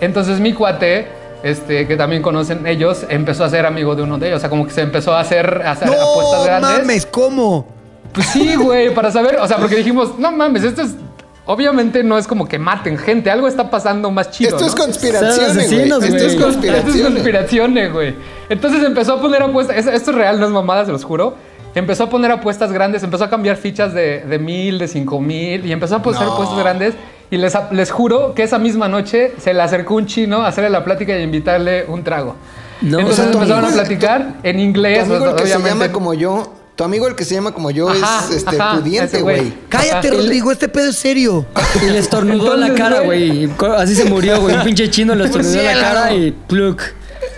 Entonces mi cuate este, que también conocen ellos, empezó a ser amigo de uno de ellos. O sea, como que se empezó a hacer, a hacer apuestas No grandes. mames, ¿cómo? Pues sí, güey, para saber, o sea, porque dijimos, no mames, esto es. Obviamente no es como que maten gente, algo está pasando más chido. Esto es ¿no? conspiraciones, güey. Esto es güey. Esto es conspiraciones. conspiraciones, güey. Entonces empezó a poner apuestas. es- Esto es real, no es mamada, se los juro. Empezó a poner apuestas grandes, empezó a cambiar fichas de, de mil, de cinco mil, y empezó a poner apuestas grandes. Y les, les juro que esa misma noche se le acercó un chino a hacerle la plática y a invitarle un trago. No, Entonces o sea, tu empezaron a platicar en Tu inglés. amigo el que se llama como yo, tu amigo el que se llama como yo Ajá, es este ajá, pudiente, güey. Cállate, Ajá. Rodrigo, este pedo es serio. Y le estornudó en la cara, güey. Así se murió, güey. Un pinche chino le estornudó en la cara y pluk.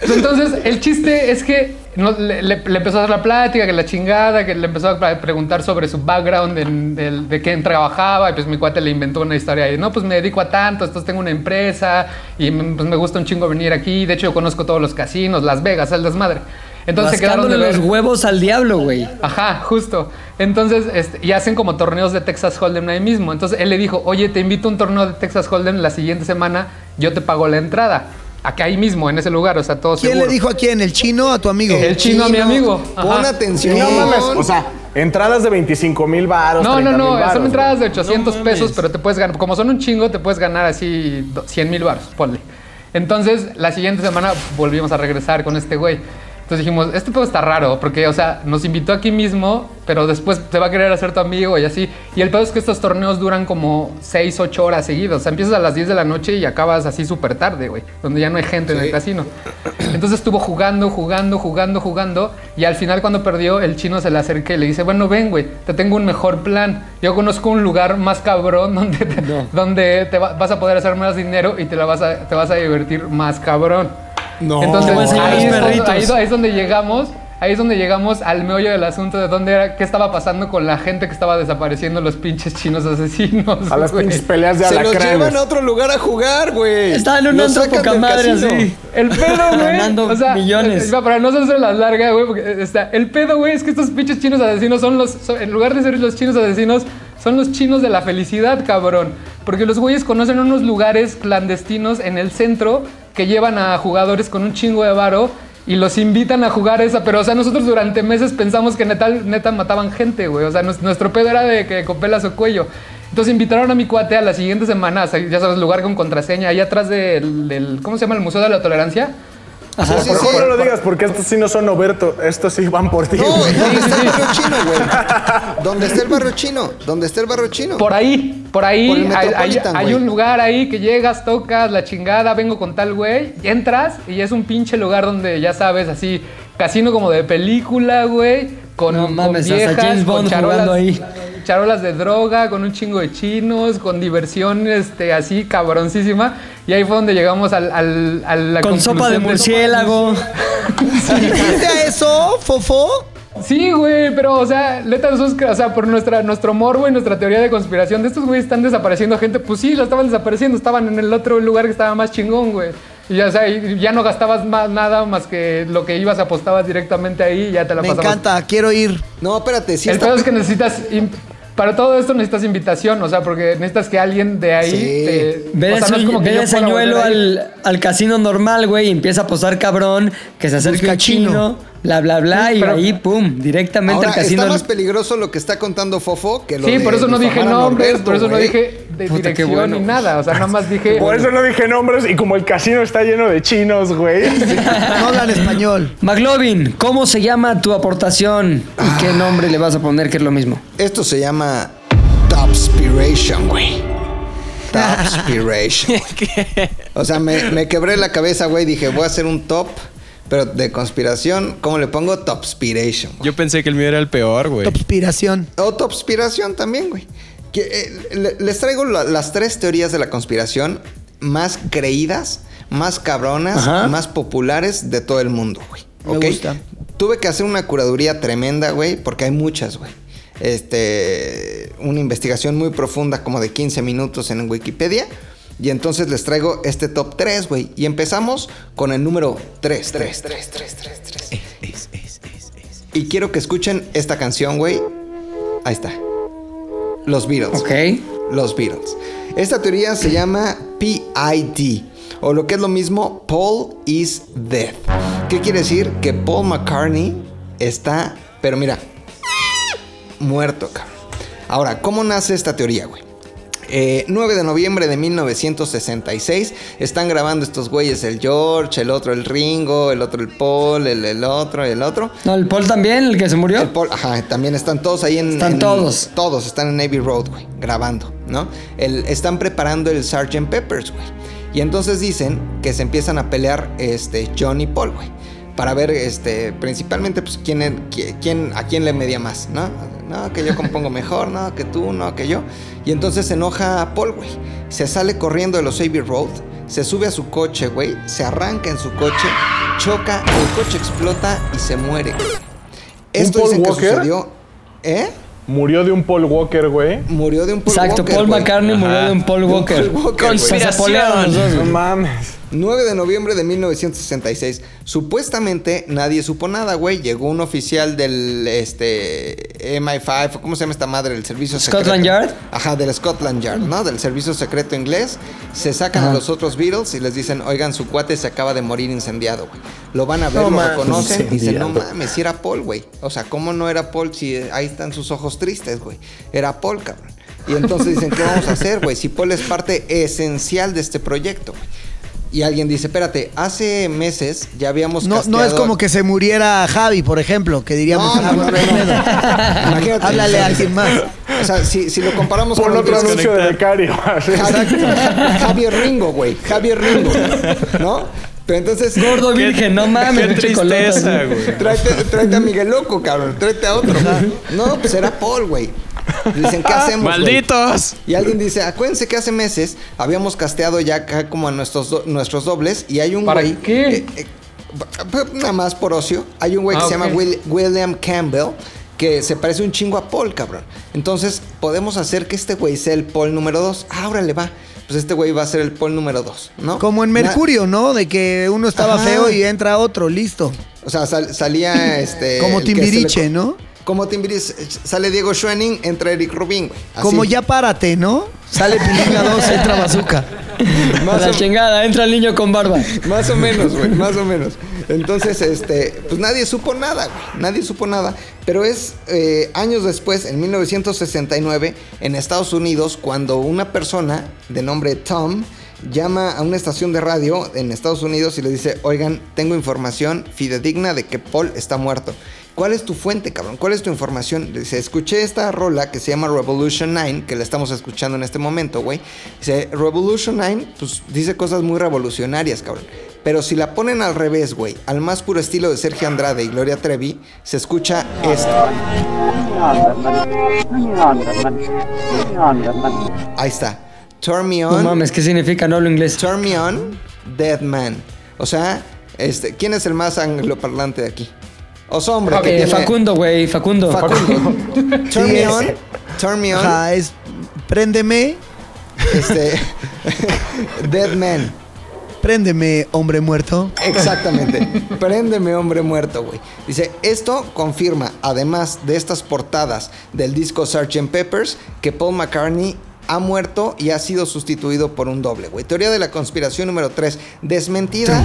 Entonces, el chiste es que no- le, le- le empezó a hacer la plática, que la chingada, que le empezó a pre- preguntar sobre su background, en- de, quién trabajaba, y pues mi cuate le inventó una historia y no, pues me dedico a tanto, entonces tengo una empresa, y me- pues me gusta un chingo venir aquí, de hecho yo conozco todos los casinos, Las Vegas, el desmadre. Entonces se quedaron de los huevos al diablo, güey. Ajá, justo. Entonces, este, y hacen como torneos de Texas Hold'em ahí mismo. Entonces él le dijo, oye, te invito a un torneo de Texas Hold'em la siguiente semana, yo te pago la entrada. Acá ahí mismo, en ese lugar, o sea, todo ¿Quién seguro. le dijo a quién? ¿El chino a tu amigo? El chino a mi amigo. Pon Ajá. atención. No mames, o sea, entradas de 25 mil baros. No, no, 30,000 no, son entradas de 800 No pesos, pero te puedes ganar, como son un chingo, te puedes ganar así do- 100 mil baros, ponle. Entonces, la siguiente semana volvimos a regresar con este güey. Entonces dijimos, este pedo está raro, porque, o sea, nos invitó aquí mismo, pero después te va a querer hacer tu amigo y así. Y el pedo es que estos torneos duran como 6, 8 horas seguidos. O sea, empiezas a las 10 de la noche y acabas así súper tarde, güey, donde ya no hay gente en el casino. Entonces estuvo jugando, jugando, jugando, jugando. Y al final, cuando perdió, el chino se le acerca y le dice: Bueno, ven, güey, te tengo un mejor plan. Yo conozco un lugar más cabrón donde te, donde te va- vas a poder hacer más dinero y te, la vas a, te vas a divertir más cabrón. No. Entonces, enseñar ahí, es donde, ahí es- ahí es donde llegamos. Ahí es donde llegamos al meollo del asunto de dónde era, qué estaba pasando con la gente que estaba desapareciendo los pinches chinos asesinos. A las pinches peleas de Se los alacranes. llevan a otro lugar a jugar, güey. Estaba en un antro poca madre así. El pedo, güey. Ganando o sea, millones. eh, Para no hacerse las largas, güey, porque eh, está. El pedo, güey, es que estos pinches chinos asesinos son los. son- en lugar de ser los chinos asesinos, son los chinos de la felicidad, cabrón. Porque los güeyes conocen unos lugares clandestinos en el centro que llevan a jugadores con un chingo de varo. Y los invitan a jugar esa, pero o sea, nosotros durante meses pensamos que neta, neta mataban gente, güey. O sea, nuestro pedo era de que con pelas o cuello. Entonces invitaron a mi cuate a la siguiente semana, ya sabes, lugar con contraseña, ahí atrás del, del- ¿cómo se llama? El Museo de la Tolerancia. Sí, sí, Por sí. favor, no lo digas porque estos sí no son Oberto. Estos sí van por ti. No, güey. ¿dónde está el barrio chino, güey? ¿Dónde está el barrio chino? ¿Dónde está el barrio chino? Por ahí, por ahí, Por el hay, hay- un lugar ahí que llegas, tocas la chingada, vengo con tal güey, y entras y es un pinche lugar donde ya sabes, así, casino como de película, güey, con, No con mames, hasta viejas, James con Bond charolas, jugando ahí. Charolas de droga, con un chingo de chinos, con diversión, este, así cabroncísima, y ahí fue donde llegamos al, al- a la Con sopa de murciélago. ¿Dijiste a eso, Fofo? Sí, güey, pero, o sea, neta, nosotros, o sea, por nuestra, nuestro morbo y nuestra teoría de conspiración, de estos güeyes están desapareciendo gente, pues sí, lo estaban desapareciendo, estaban en el otro lugar que estaba más chingón, güey. Y ya, o sea, y ya no gastabas más, nada más que lo que ibas, apostabas directamente ahí y ya te la Me pasabas. encanta, quiero ir. No, espérate, sí el está pedo es que necesitas, para todo esto necesitas invitación, o sea, porque necesitas que alguien de ahí Sí. te... Ve o de, sea, no es su- como que ve yo de pueda señuelo volver a ir. al, al casino normal, güey, y empieza a apostar cabrón, que se acerque Busca un chino, chino. Bla, bla, bla, y pero- ahí, pum, directamente Ahora, al casino. está más peligroso lo que está contando Fofo que lo Sí, de por eso no dije nombres, Norberto, por eso no dije de Puta, qué dirección bueno. ni nada, o sea, nada más dije... Por eso no dije nombres y como el casino está lleno de chinos, güey. No hablan español. McLovin, ¿cómo se llama tu aportación? ¿Y qué nombre le vas a poner que es lo mismo? Esto se llama Topspiration, güey. Topspiration. o sea, me, me quebré la cabeza, güey. Dije, voy a hacer un top, pero de conspiración. ¿Cómo le pongo? Topspiration. Yo pensé que el mío era el peor, güey. Conspiración. O Topspiración también, güey. Que, eh, le- les traigo la- las tres teorías de la conspiración más creídas, más cabronas, Ajá. más populares de todo el mundo, güey. Me gusta. Tuve que hacer una curaduría tremenda, güey, porque hay muchas, güey. Este, una investigación muy profunda, como de 15 minutos en Wikipedia. Y entonces les traigo este top 3, güey. Y empezamos con el número 3. 3, 3, 3, 3, 3. Y quiero que escuchen esta canción, güey. Ahí está. Los Beatles. Ok. Los Beatles. Esta teoría se llama PID O lo que es lo mismo, Paul is dead. ¿Qué quiere decir? Que Paul McCartney está, pero mira, muerto, cabrón. Ahora, ¿cómo nace esta teoría, güey? Eh, 9 de noviembre de 1966 están grabando estos güeyes, el George, el otro el Ringo, el otro el Paul, el, el otro, el otro. No, el Paul también, el que se murió. El Paul, ajá, también están todos ahí en... Están en- todos. Todos están en Navy Road, güey, grabando, ¿no? El- están preparando el Sgt. Peppers, güey. Y entonces dicen que se empiezan a pelear este, John y Paul, güey. Para ver, este, principalmente, pues, quién, qui- quién, a quién le medía más, ¿no? No, que yo compongo mejor, no, que tú, no, que yo. Y entonces se enoja a Paul, güey. Se sale corriendo de los Abbey Road, se sube a su coche, güey, se arranca en su coche, choca, el coche explota y se muere. Esto Paul dicen que sucedió. ¿Eh? Murió de un Paul Walker, güey. Murió de un Paul Exacto, Walker. Paul güey. McCartney murió de un Paul De un Walker. Paul Walker, dos, No mames. 9 de noviembre de 1966. Supuestamente nadie supo nada, güey. Llegó un oficial del este MI5, ¿cómo se llama esta madre? El servicio Scotland secreto. Yard. Ajá, del Scotland Yard, ¿no? Del servicio secreto inglés. Se sacan a los otros Beatles y les dicen, oigan, su cuate se acaba de morir incendiado, güey. Lo van a ver, No lo reconocen. Dicen, no mames, si era Paul, güey. O sea, ¿cómo no era Paul si ahí están sus ojos tristes, güey? Era Paul, cabrón. Y entonces dicen, ¿qué vamos a hacer, güey? Si Paul es parte esencial de este proyecto, güey. Y alguien dice, espérate, hace meses ya habíamos No, no es como que se muriera Javi, por ejemplo, que diríamos. No, no, "Ah, no, no, bueno, no. pedo". Imagínate. Háblale a alguien más. O sea, si, si lo comparamos Por con otro anuncio de becario. Javier Ringo, güey. Javier Ringo. ¿No? Pero entonces. Gordo virgen, no mames, Qué tristeza, güey. Tráete, tráete a Miguel Loco, cabrón. Tráete a otro. No, pues era Paul, güey. Dicen, ¿qué hacemos? ¡Malditos! Y alguien dice, acuérdense que hace meses habíamos casteado ya acá como a nuestros, do- nuestros dobles y hay un ¿Para güey. qué? eh, eh, nada más por ocio. Hay un güey que Ah, se llama. Will- William Campbell que se parece un chingo a Paul, cabrón. Entonces, podemos hacer que este güey sea el Paul número 2. Ah, órale, va. Pues este güey va a ser el Paul número 2, ¿no? Como en Na- Mercurio, ¿no? De que uno estaba Ajá. feo y entra otro, listo. o sea, sal- salía este. Como que Timbiriche, le- ¿no? Como Timbiriche. Sale Diego Schwenning, entra Eric Rubin, güey. Así. Como ya párate, ¿no? Sale Pilinga 2, entra Bazooka. A Más la o- chingada, entra el niño con barba. Más o menos, güey, más o menos. Entonces, este, pues nadie supo nada, güey. Nadie supo nada. Pero es eh, años después, en 1969, en Estados Unidos, cuando una persona de nombre Tom llama a una estación de radio en Estados Unidos y le dice, oigan, tengo información fidedigna de que Paul está muerto. ¿Cuál es tu fuente, cabrón? ¿Cuál es tu información? Le Dice, escuché esta rola que se llama Revolution 9, que la estamos escuchando en este momento, güey. Dice, Revolution 9, pues dice cosas muy revolucionarias, cabrón. Pero si la ponen al revés, güey, al más puro estilo de Sergio Andrade y Gloria Trevi, se escucha esto. Ahí está. Turn me No on. mames, ¿qué significa? No hablo inglés. Turn me on, dead man. O sea, este, ¿quién es el más angloparlante de aquí? Os hombre. que Eh, tiene- Facundo, güey, Facundo. Facundo. Turn Sí, me es- on. Turn me on. Ajá, es. Préndeme, Este. dead man. préndeme, hombre muerto. Exactamente. Préndeme, hombre muerto, güey. Dice, esto confirma, además de estas portadas del disco Sgt. Peppers, que Paul McCartney ha muerto y ha sido sustituido por un doble, güey. Teoría de la conspiración número 3. Desmentida,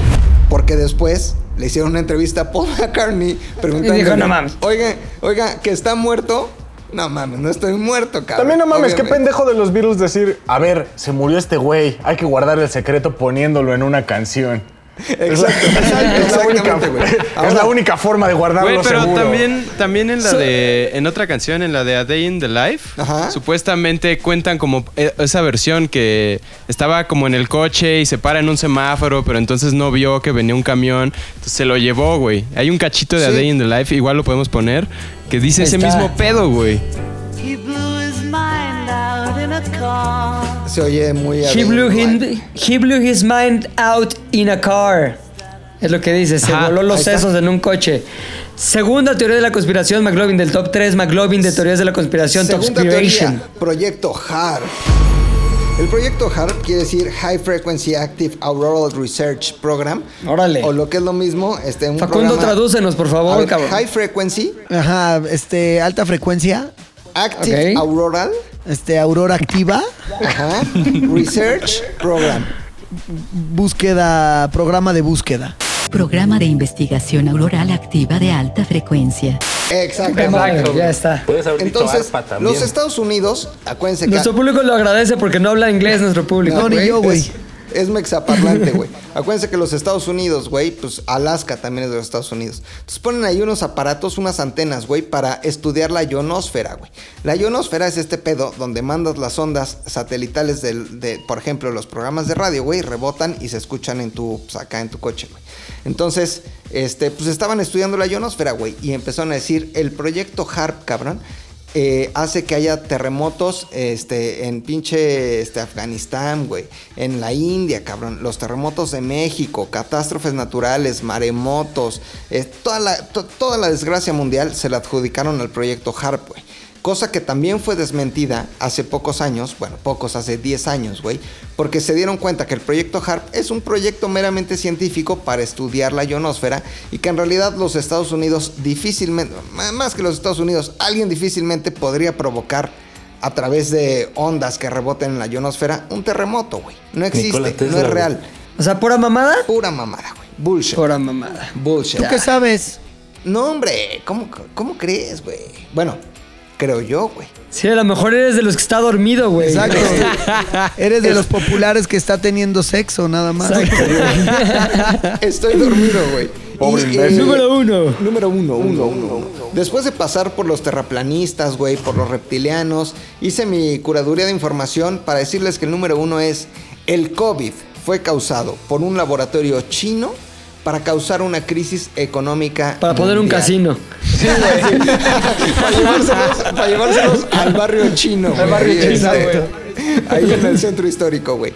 porque después le hicieron una entrevista a Paul McCartney preguntando... Y dijo, "No mames". Oiga, oiga, que está muerto. No mames, no estoy muerto, cabrón. También no mames, qué pendejo de los Beatles decir, a ver, se murió este güey, hay que guardar el secreto poniéndolo en una canción. Exacto, Es la, exactamente, única, güey. es Ahora- la única forma de guardarlo Güey, pero seguro. también, también en la de. En otra canción, en la de A Day in the Life, Ajá. supuestamente cuentan como e- esa versión que estaba como en el coche y se para en un semáforo, pero entonces no vio que venía un camión. Entonces se lo llevó, güey. Hay un cachito de A Sí. Day in the Life, igual lo podemos poner, que dice ese mismo pedo, güey. Se oye muy... He blew, him- he blew his mind out in a car. Es lo que dice, se Ajá, voló los está. sesos en un coche. Segunda teoría de la conspiración, McLovin del top 3, McLovin de teorías de la conspiración, top Segunda conspiration. teoría, proyecto HARP. El proyecto HARP quiere decir High Frequency Active Auroral Research Program. Órale. O lo que es lo mismo, este, un Facundo, programa- tradúcenos, por favor, ver, cabrón. High Frequency Ajá, este, alta frecuencia, Active Ok. Auroral este, aurora activa. ajá, Research Program. búsqueda, programa de búsqueda. Programa de investigación auroral activa de alta frecuencia. Exacto. Ya está. Puedes haber Entonces, dicho ARPA también. los Estados Unidos, acuérdense que Nuestro público lo agradece porque no habla inglés nuestro público. No, ni yo, güey. Es, mexaparlante, güey. Acuérdense que los Estados Unidos, güey, pues Alaska también es de los Estados Unidos. Entonces ponen ahí unos aparatos, unas antenas, güey, para estudiar la ionosfera, güey. La ionosfera es este pedo donde mandas las ondas satelitales de, por ejemplo, los programas de radio, güey, rebotan y se escuchan en tu, pues, acá en tu coche, güey. Entonces, este, pues estaban estudiando la ionosfera, güey, y empezaron a decir, el proyecto HARP, cabrón, eh, hace que haya terremotos este, en pinche este, Afganistán, güey. En la India, cabrón. Los terremotos de México, catástrofes naturales, maremotos. eh, toda, la, to- toda la desgracia mundial se la adjudicaron al proyecto HARP, güey. Cosa que también fue desmentida hace pocos años, bueno, pocos, hace 10 años, güey, porque se dieron cuenta que el proyecto HARP es un proyecto meramente científico para estudiar la ionosfera y que en realidad los Estados Unidos difícilmente, más que los Estados Unidos, alguien difícilmente podría provocar a través de ondas que reboten en la ionosfera un terremoto, güey. No existe, Tesla, no es güey. real. O sea, pura mamada. Pura mamada, güey. Bullshit. Pura mamada. Bullshit. ¿Tú qué sabes? No, hombre, ¿cómo, cómo crees, güey? Bueno, creo yo, güey. Sí, a lo mejor eres de los que está dormido, güey. Exacto. Eres de los populares que está teniendo sexo, nada más. Estoy dormido, güey. Pobre Y, imbécil. Número uno. Número uno, uno, uno, uno. Después de pasar por los terraplanistas, güey, por los reptilianos, hice mi curaduría de información para decirles que el número uno es el COVID fue causado por un laboratorio chino para causar una crisis económica. Para poner un casino. Sí, güey, sí. para, llevárselos, para llevárselos al barrio chino. Al barrio chino, Exacto. güey. Ahí en el centro histórico, güey.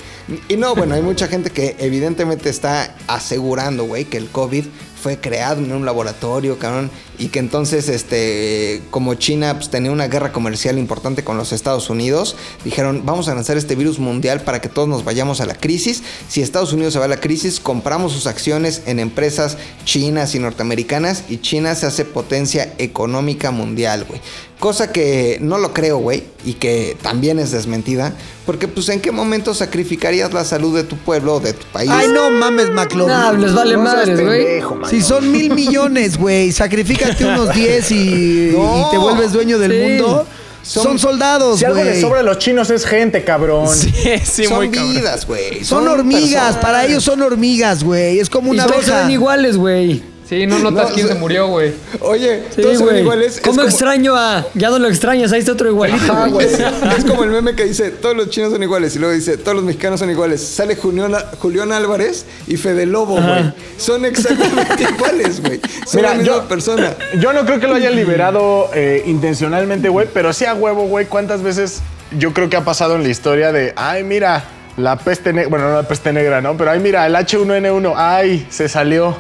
Y no, bueno, hay mucha gente que evidentemente está asegurando, güey, que el COVID fue creado en un laboratorio, cabrón, y que entonces, este, como China pues, tenía una guerra comercial importante con los Estados Unidos, dijeron, vamos a lanzar este virus mundial para que todos nos vayamos a la crisis. Si Estados Unidos se va a la crisis, compramos sus acciones en empresas chinas y norteamericanas y China se hace potencia económica mundial, güey. Cosa que no lo creo, güey, y que también es desmentida, porque pues en qué momento sacrificarías la salud de tu pueblo o de tu país. Ay, no mames, McLovin. No, les vale madres, güey. Si son mil millones, güey, sacrifícate unos 10 y, No. y te vuelves dueño del Sí. mundo. Son, soldados, Si algo le güey. sobra a los chinos es gente, cabrón. Sí, sí, son muy cabrón. vidas, güey. Son hormigas, personas. para ellos son hormigas, güey. Es como Y una todos se abeja. ven iguales, güey. Sí, no notas No, quién o sea- se murió, güey. Oye, Sí, todos son iguales. Es ¿Cómo como- extraño a.? Ya no lo extrañas, ahí está otro igualito. Ajá, güey. güey. Es como el meme que dice, todos los chinos son iguales. Y luego dice, todos los mexicanos son iguales. Sale Julián, Julián Álvarez y Fede Lobo, güey. Son exactamente iguales, güey. Son Mira, la misma yo- persona. Yo no creo que lo hayan liberado eh, intencionalmente, güey, pero sí a huevo, güey. ¿Cuántas veces yo creo que ha pasado en la historia de, ay, mira, la peste negra, bueno, no la peste negra, ¿no? Pero ay, mira, el H1N1, ay, se salió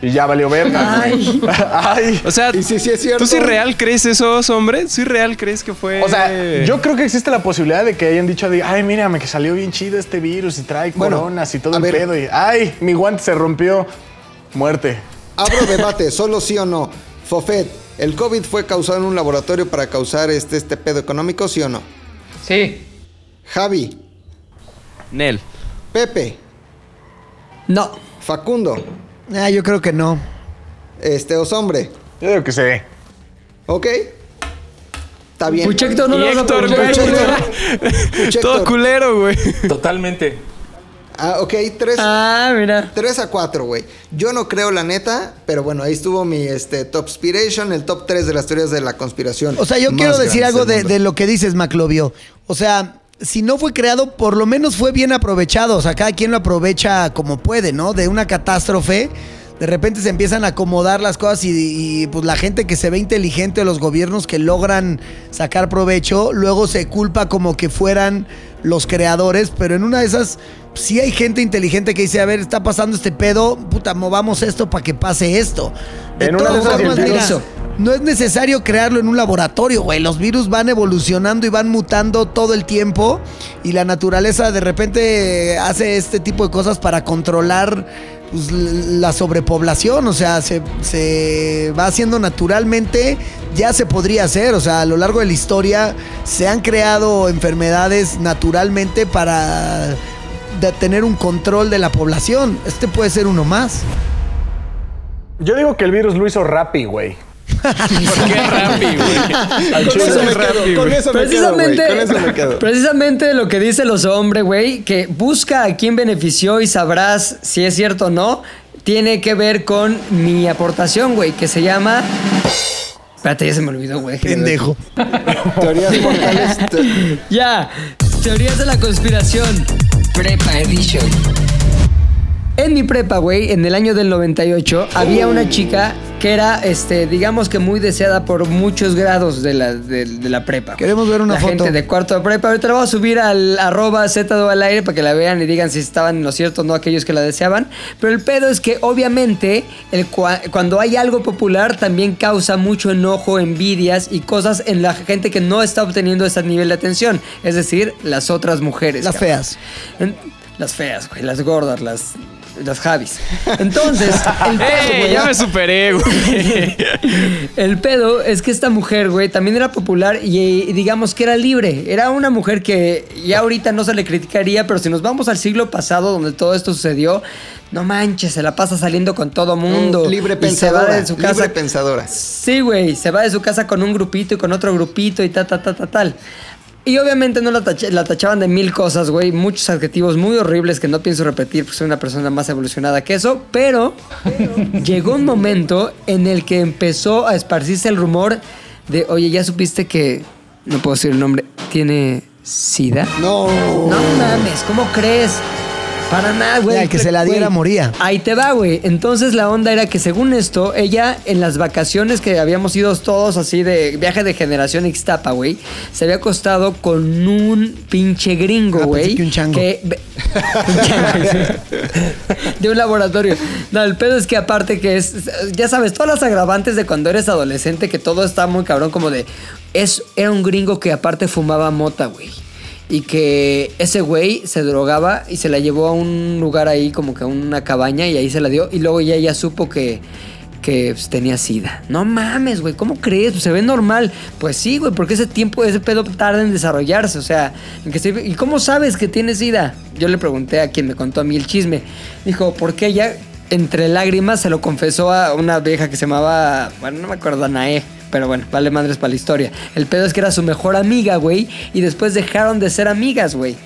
y ya valió verga. Ay. ay. O sea, Y sí, sí es cierto. ¿tú sí real crees eso, hombre? ¿Sí real crees que fue...? O sea, yo creo que existe la posibilidad de que hayan dicho, de, ay, mírame, que salió bien chido este virus y trae Bueno, coronas y todo el ver. pedo. Y, ay, mi guante se rompió. Muerte. Abro debate, solo sí o no. Fofet, ¿el COVID fue causado en un laboratorio para causar este, este pedo económico, sí o no? Sí. Javi, Nel. Pepe, No. Facundo, Ah, yo creo que no. este Osombre, Yo digo que sí. ¿ok? Está bien. Puchecto no lo vas a Héctor, güey. Puchector. Todo culero, güey. Totalmente. Ah, ok, tres, Ah, mira. 3 a 4, güey. Yo no creo la neta, pero bueno, ahí estuvo mi este, top inspiration, el top 3 de las teorías de la conspiración. O sea, yo quiero decir algo de, de lo que dices, Maclovio. O sea, si no fue creado, por lo menos fue bien aprovechado. O sea, cada quien lo aprovecha como puede, ¿no? De una catástrofe, de repente se empiezan a acomodar las cosas y, y, pues la gente que se ve inteligente, los gobiernos que logran sacar provecho, luego se culpa como que fueran los creadores, pero en una de esas sí hay gente inteligente que dice, a ver, está pasando este pedo, puta, movamos esto para que pase esto. De En una todas de esas, formas, mira, no es necesario crearlo en un laboratorio, güey. Los virus van evolucionando y van mutando todo el tiempo. Y la naturaleza de repente hace este tipo de cosas para controlar pues, la sobrepoblación. O sea, se, se va haciendo naturalmente. Ya se podría hacer. O sea, a lo largo de la historia se han creado enfermedades naturalmente para tener un control de la población. Este puede ser uno más. Yo digo que el virus lo hizo Rappi, güey. ¿Por qué Rappi, güey? Al Con eso es me quedo, güey. con eso me quedo, güey. Precisamente, Con eso me quedo. precisamente lo que dice los hombres, güey, que busca a quién benefició y sabrás si es cierto o no, tiene que ver con mi aportación, güey, que se llama... Espérate, ya se me olvidó, güey. Pendejo. Teorías mortales. Ya, teorías de la conspiración. Prepa Edition. En mi prepa, güey, en el año del 98, había una chica que era, este, digamos que muy deseada por muchos grados de la, de, de la prepa. Queremos ver una la foto. gente de cuarto de prepa. Ahorita la voy a subir al arroba Z al aire para que la vean y digan si estaban en lo cierto o no aquellos que la deseaban. Pero el pedo es que obviamente el cua- cuando hay algo popular también causa mucho enojo, envidias y cosas en la gente que no está obteniendo ese nivel de atención. Es decir, las otras mujeres. Las cabrón. feas. En- las feas, güey, las gordas, las, las Javis. Entonces, el pedo, güey, Ya me superé, güey. el pedo es que esta mujer, güey, también era popular y, y digamos que era libre. Era una mujer que ya ahorita no se le criticaría, pero si nos vamos al siglo pasado donde todo esto sucedió, no manches, se la pasa saliendo con todo mundo. Mm, libre se va pensadora. de su casa. Libre pensadora. Sí, güey, se va de su casa con un grupito y con otro grupito y ta, ta, ta, ta, tal. Y obviamente no la, la tachaban de mil cosas, güey, muchos adjetivos muy horribles que no pienso repetir porque soy una persona más evolucionada que eso, pero llegó un momento en el que empezó a esparcirse el rumor de, oye, ya supiste que, no puedo decir el nombre, tiene sida. No. No mames, ¿cómo crees? Para nada, güey. El que se la diera Güey, moría. Ahí te va, güey. Entonces la onda era que según esto, ella en las vacaciones que habíamos ido todos así de viaje de generación Ixtapa, güey, se había acostado con un pinche gringo, Ah, güey. que un chango. ve- un chango, sí. de un laboratorio. No, el pedo es que aparte que es, ya sabes, todas las agravantes de cuando eres adolescente, que todo está muy cabrón, como de, es, era un gringo que aparte fumaba mota, güey. Y que ese güey se drogaba y se la llevó a un lugar ahí, como que a una cabaña, y ahí se la dio. Y luego ya supo que, que pues, tenía sida. No mames, güey, ¿cómo crees? Pues, se ve normal. Pues sí, güey, porque ese tiempo, ese pedo tarda en desarrollarse. O sea, en que se- ¿y cómo sabes que tiene sida? Yo le pregunté a quien me contó a mí el chisme. Dijo, porque ella, entre lágrimas, se lo confesó a una vieja que se llamaba, bueno, no me acuerdo, Anae. Pero bueno, vale madres para la historia. El pedo es que era su mejor amiga, güey. Y después dejaron de ser amigas, güey.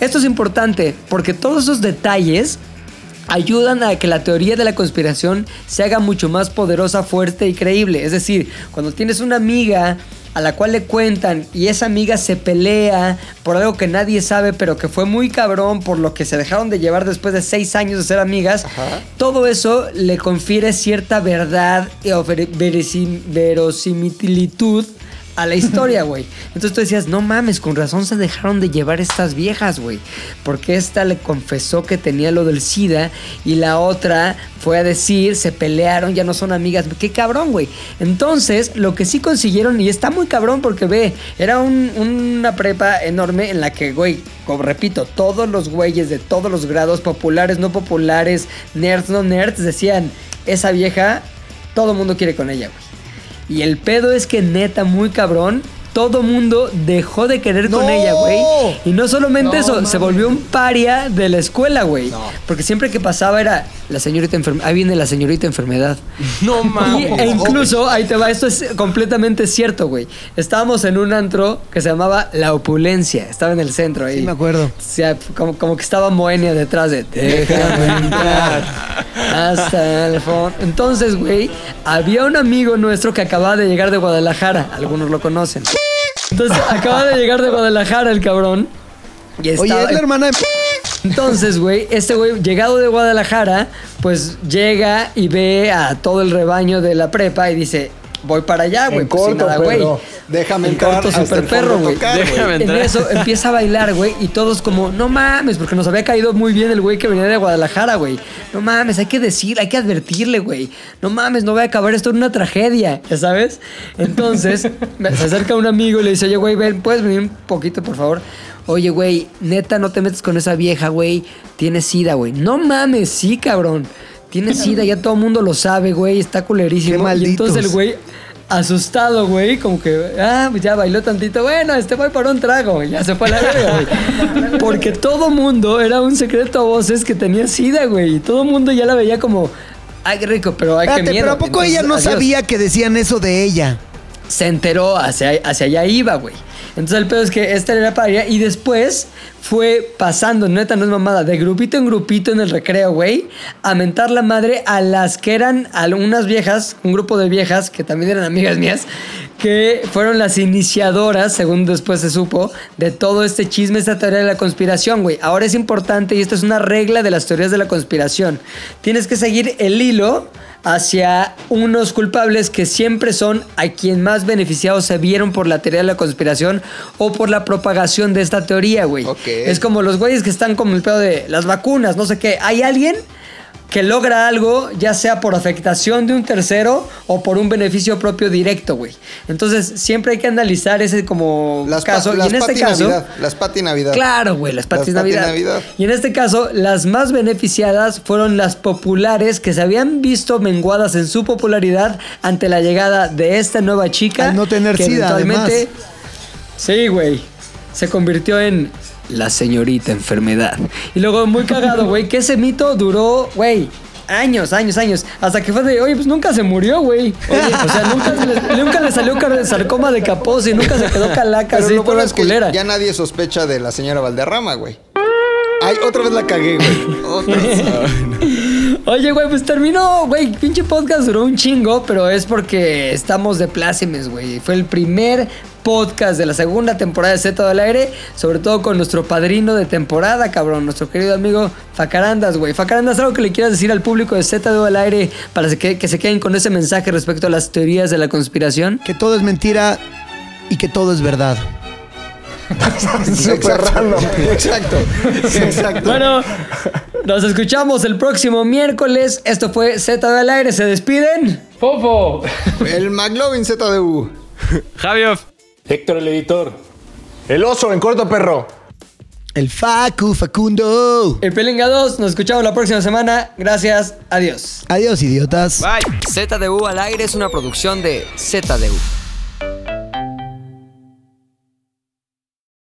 Esto es importante porque todos esos detalles ayudan a que la teoría de la conspiración se haga mucho más poderosa, fuerte y creíble. Es decir, cuando tienes una amiga a la cual le cuentan y esa amiga se pelea por algo que nadie sabe, pero que fue muy cabrón por lo que se dejaron de llevar después de seis años de ser amigas, todo eso le confiere cierta verdad y verosimilitud a la historia, güey. Entonces tú decías, no mames, con razón se dejaron de llevar estas viejas, güey. Porque esta le confesó que tenía lo del SIDA y la otra fue a decir, se pelearon, ya no son amigas. Qué cabrón, güey. Entonces, lo que sí consiguieron, y está muy cabrón porque ve, era un- una prepa enorme en la que, güey, repito, todos los güeyes de todos los grados, populares, no populares, nerds, no nerds, decían, esa vieja, todo mundo quiere con ella, güey. Y el pedo es que neta, muy cabrón, todo mundo dejó de querer con ella, güey. Y no solamente No eso, se volvió un paria de la escuela, güey. Porque siempre que pasaba era la señorita enfermedad. Ahí viene la señorita enfermedad. No mames. e incluso, ahí te va, esto es completamente cierto, güey. Estábamos en un antro que se llamaba La Opulencia. Estaba en el centro ahí. Sí, me acuerdo. O sea, como, como que estaba Moenia detrás de Déjame entrar hasta el fondo. Entonces, güey, había un amigo nuestro que acababa de llegar de Guadalajara. Algunos lo conocen. Entonces, acaba de llegar de Guadalajara el cabrón. Y Oye, estaba- es la hermana de... entonces, güey, este güey, llegado de Guadalajara, pues llega y ve a todo el rebaño de la prepa y dice, voy para allá, güey. En Pues sin nada, güey. Déjame En entrar corto, hasta super perro, güey. En eso empieza a bailar, güey, y todos como, no mames, porque nos había caído muy bien el güey que venía de Guadalajara, güey. No mames, hay que decir, hay que advertirle, güey. No mames, no voy a acabar esto en una tragedia, ¿ya sabes? Entonces, me- se acerca un amigo y le dice, oye, güey, ven, ¿puedes venir un poquito, por favor? Oye, güey, neta, no te metes con esa vieja, güey. Tiene sida, güey. No mames, sí, cabrón. Tiene sida, ya todo el mundo lo sabe, güey. Está culerísimo. Qué y malditos. entonces el güey asustado, güey, como que, ah, pues ya bailó tantito, bueno, este voy para un trago, ya se fue a la verga, güey. Porque todo mundo era un secreto a voces que tenía sida, güey. Y todo mundo ya la veía como, ay, qué rico, pero ay, qué Espérate, miedo. pero ¿a poco Entonces, ella no adiós. sabía que decían eso de ella? Se enteró, hacia, hacia allá iba, güey. Entonces el pedo es que esta era para allá y después fue pasando, neta, no es mamada, de grupito en grupito en el recreo, güey, a mentar la madre a las que eran algunas viejas, un grupo de viejas que también eran amigas mías, que fueron las iniciadoras, según después se supo, de todo este chisme, esta teoría de la conspiración, güey. Ahora es importante, y esto es una regla de las teorías de la conspiración, tienes que seguir el hilo hacia unos culpables que siempre son a quien más beneficiados se vieron por la teoría de la conspiración o por la propagación de esta teoría, güey. Es como los güeyes que están como el pedo de las vacunas, no sé qué. Hay alguien que logra algo, ya sea por afectación de un tercero o por un beneficio propio directo, güey. Entonces, siempre hay que analizar ese como Las, pa- caso. las y en este Pati caso, Navidad. Las Pati Navidad. Claro, güey, las Pati Navidad. Navidad. Y en este caso, las más beneficiadas fueron las populares que se habían visto menguadas en su popularidad ante la llegada de esta nueva chica. Al no tener que sida, eventualmente- Sí, güey. Se convirtió en la señorita enfermedad. Y luego, muy cagado, güey, que ese mito duró, güey. Años, años, años. Hasta que fue de, oye, pues nunca se murió, güey. Oye, o sea, nunca, se le, nunca le salió sarcoma de Kaposi y nunca se quedó calaca Pero así, lo bueno es que culera. ya nadie sospecha de la señora Valderrama, güey. Ay, otra vez la cagué, güey. Otra vez. Oye, güey, pues terminó, güey. Pinche podcast duró un chingo, pero es porque estamos de plácemes, güey. Fue el primer podcast de la segunda temporada de Z del Aire, sobre todo con nuestro padrino de temporada, cabrón, nuestro querido amigo Facarandas, güey. Facarandas, algo que le quieras decir al público de Z del Aire para que, que se queden con ese mensaje respecto a las teorías de la conspiración. Que todo es mentira y que todo es verdad. Súper random. Exacto. Exacto. Bueno, nos escuchamos el próximo miércoles. Esto fue Z del Aire. ¿Se despiden? Fofo. El McLovin ZDU. Javio. Héctor, el editor. El oso en corto perro. El Facu, Facundo. El Pelinga 2. Nos escuchamos la próxima semana. Gracias. Adiós. Adiós, idiotas. ZDU al aire es una producción de ZDU.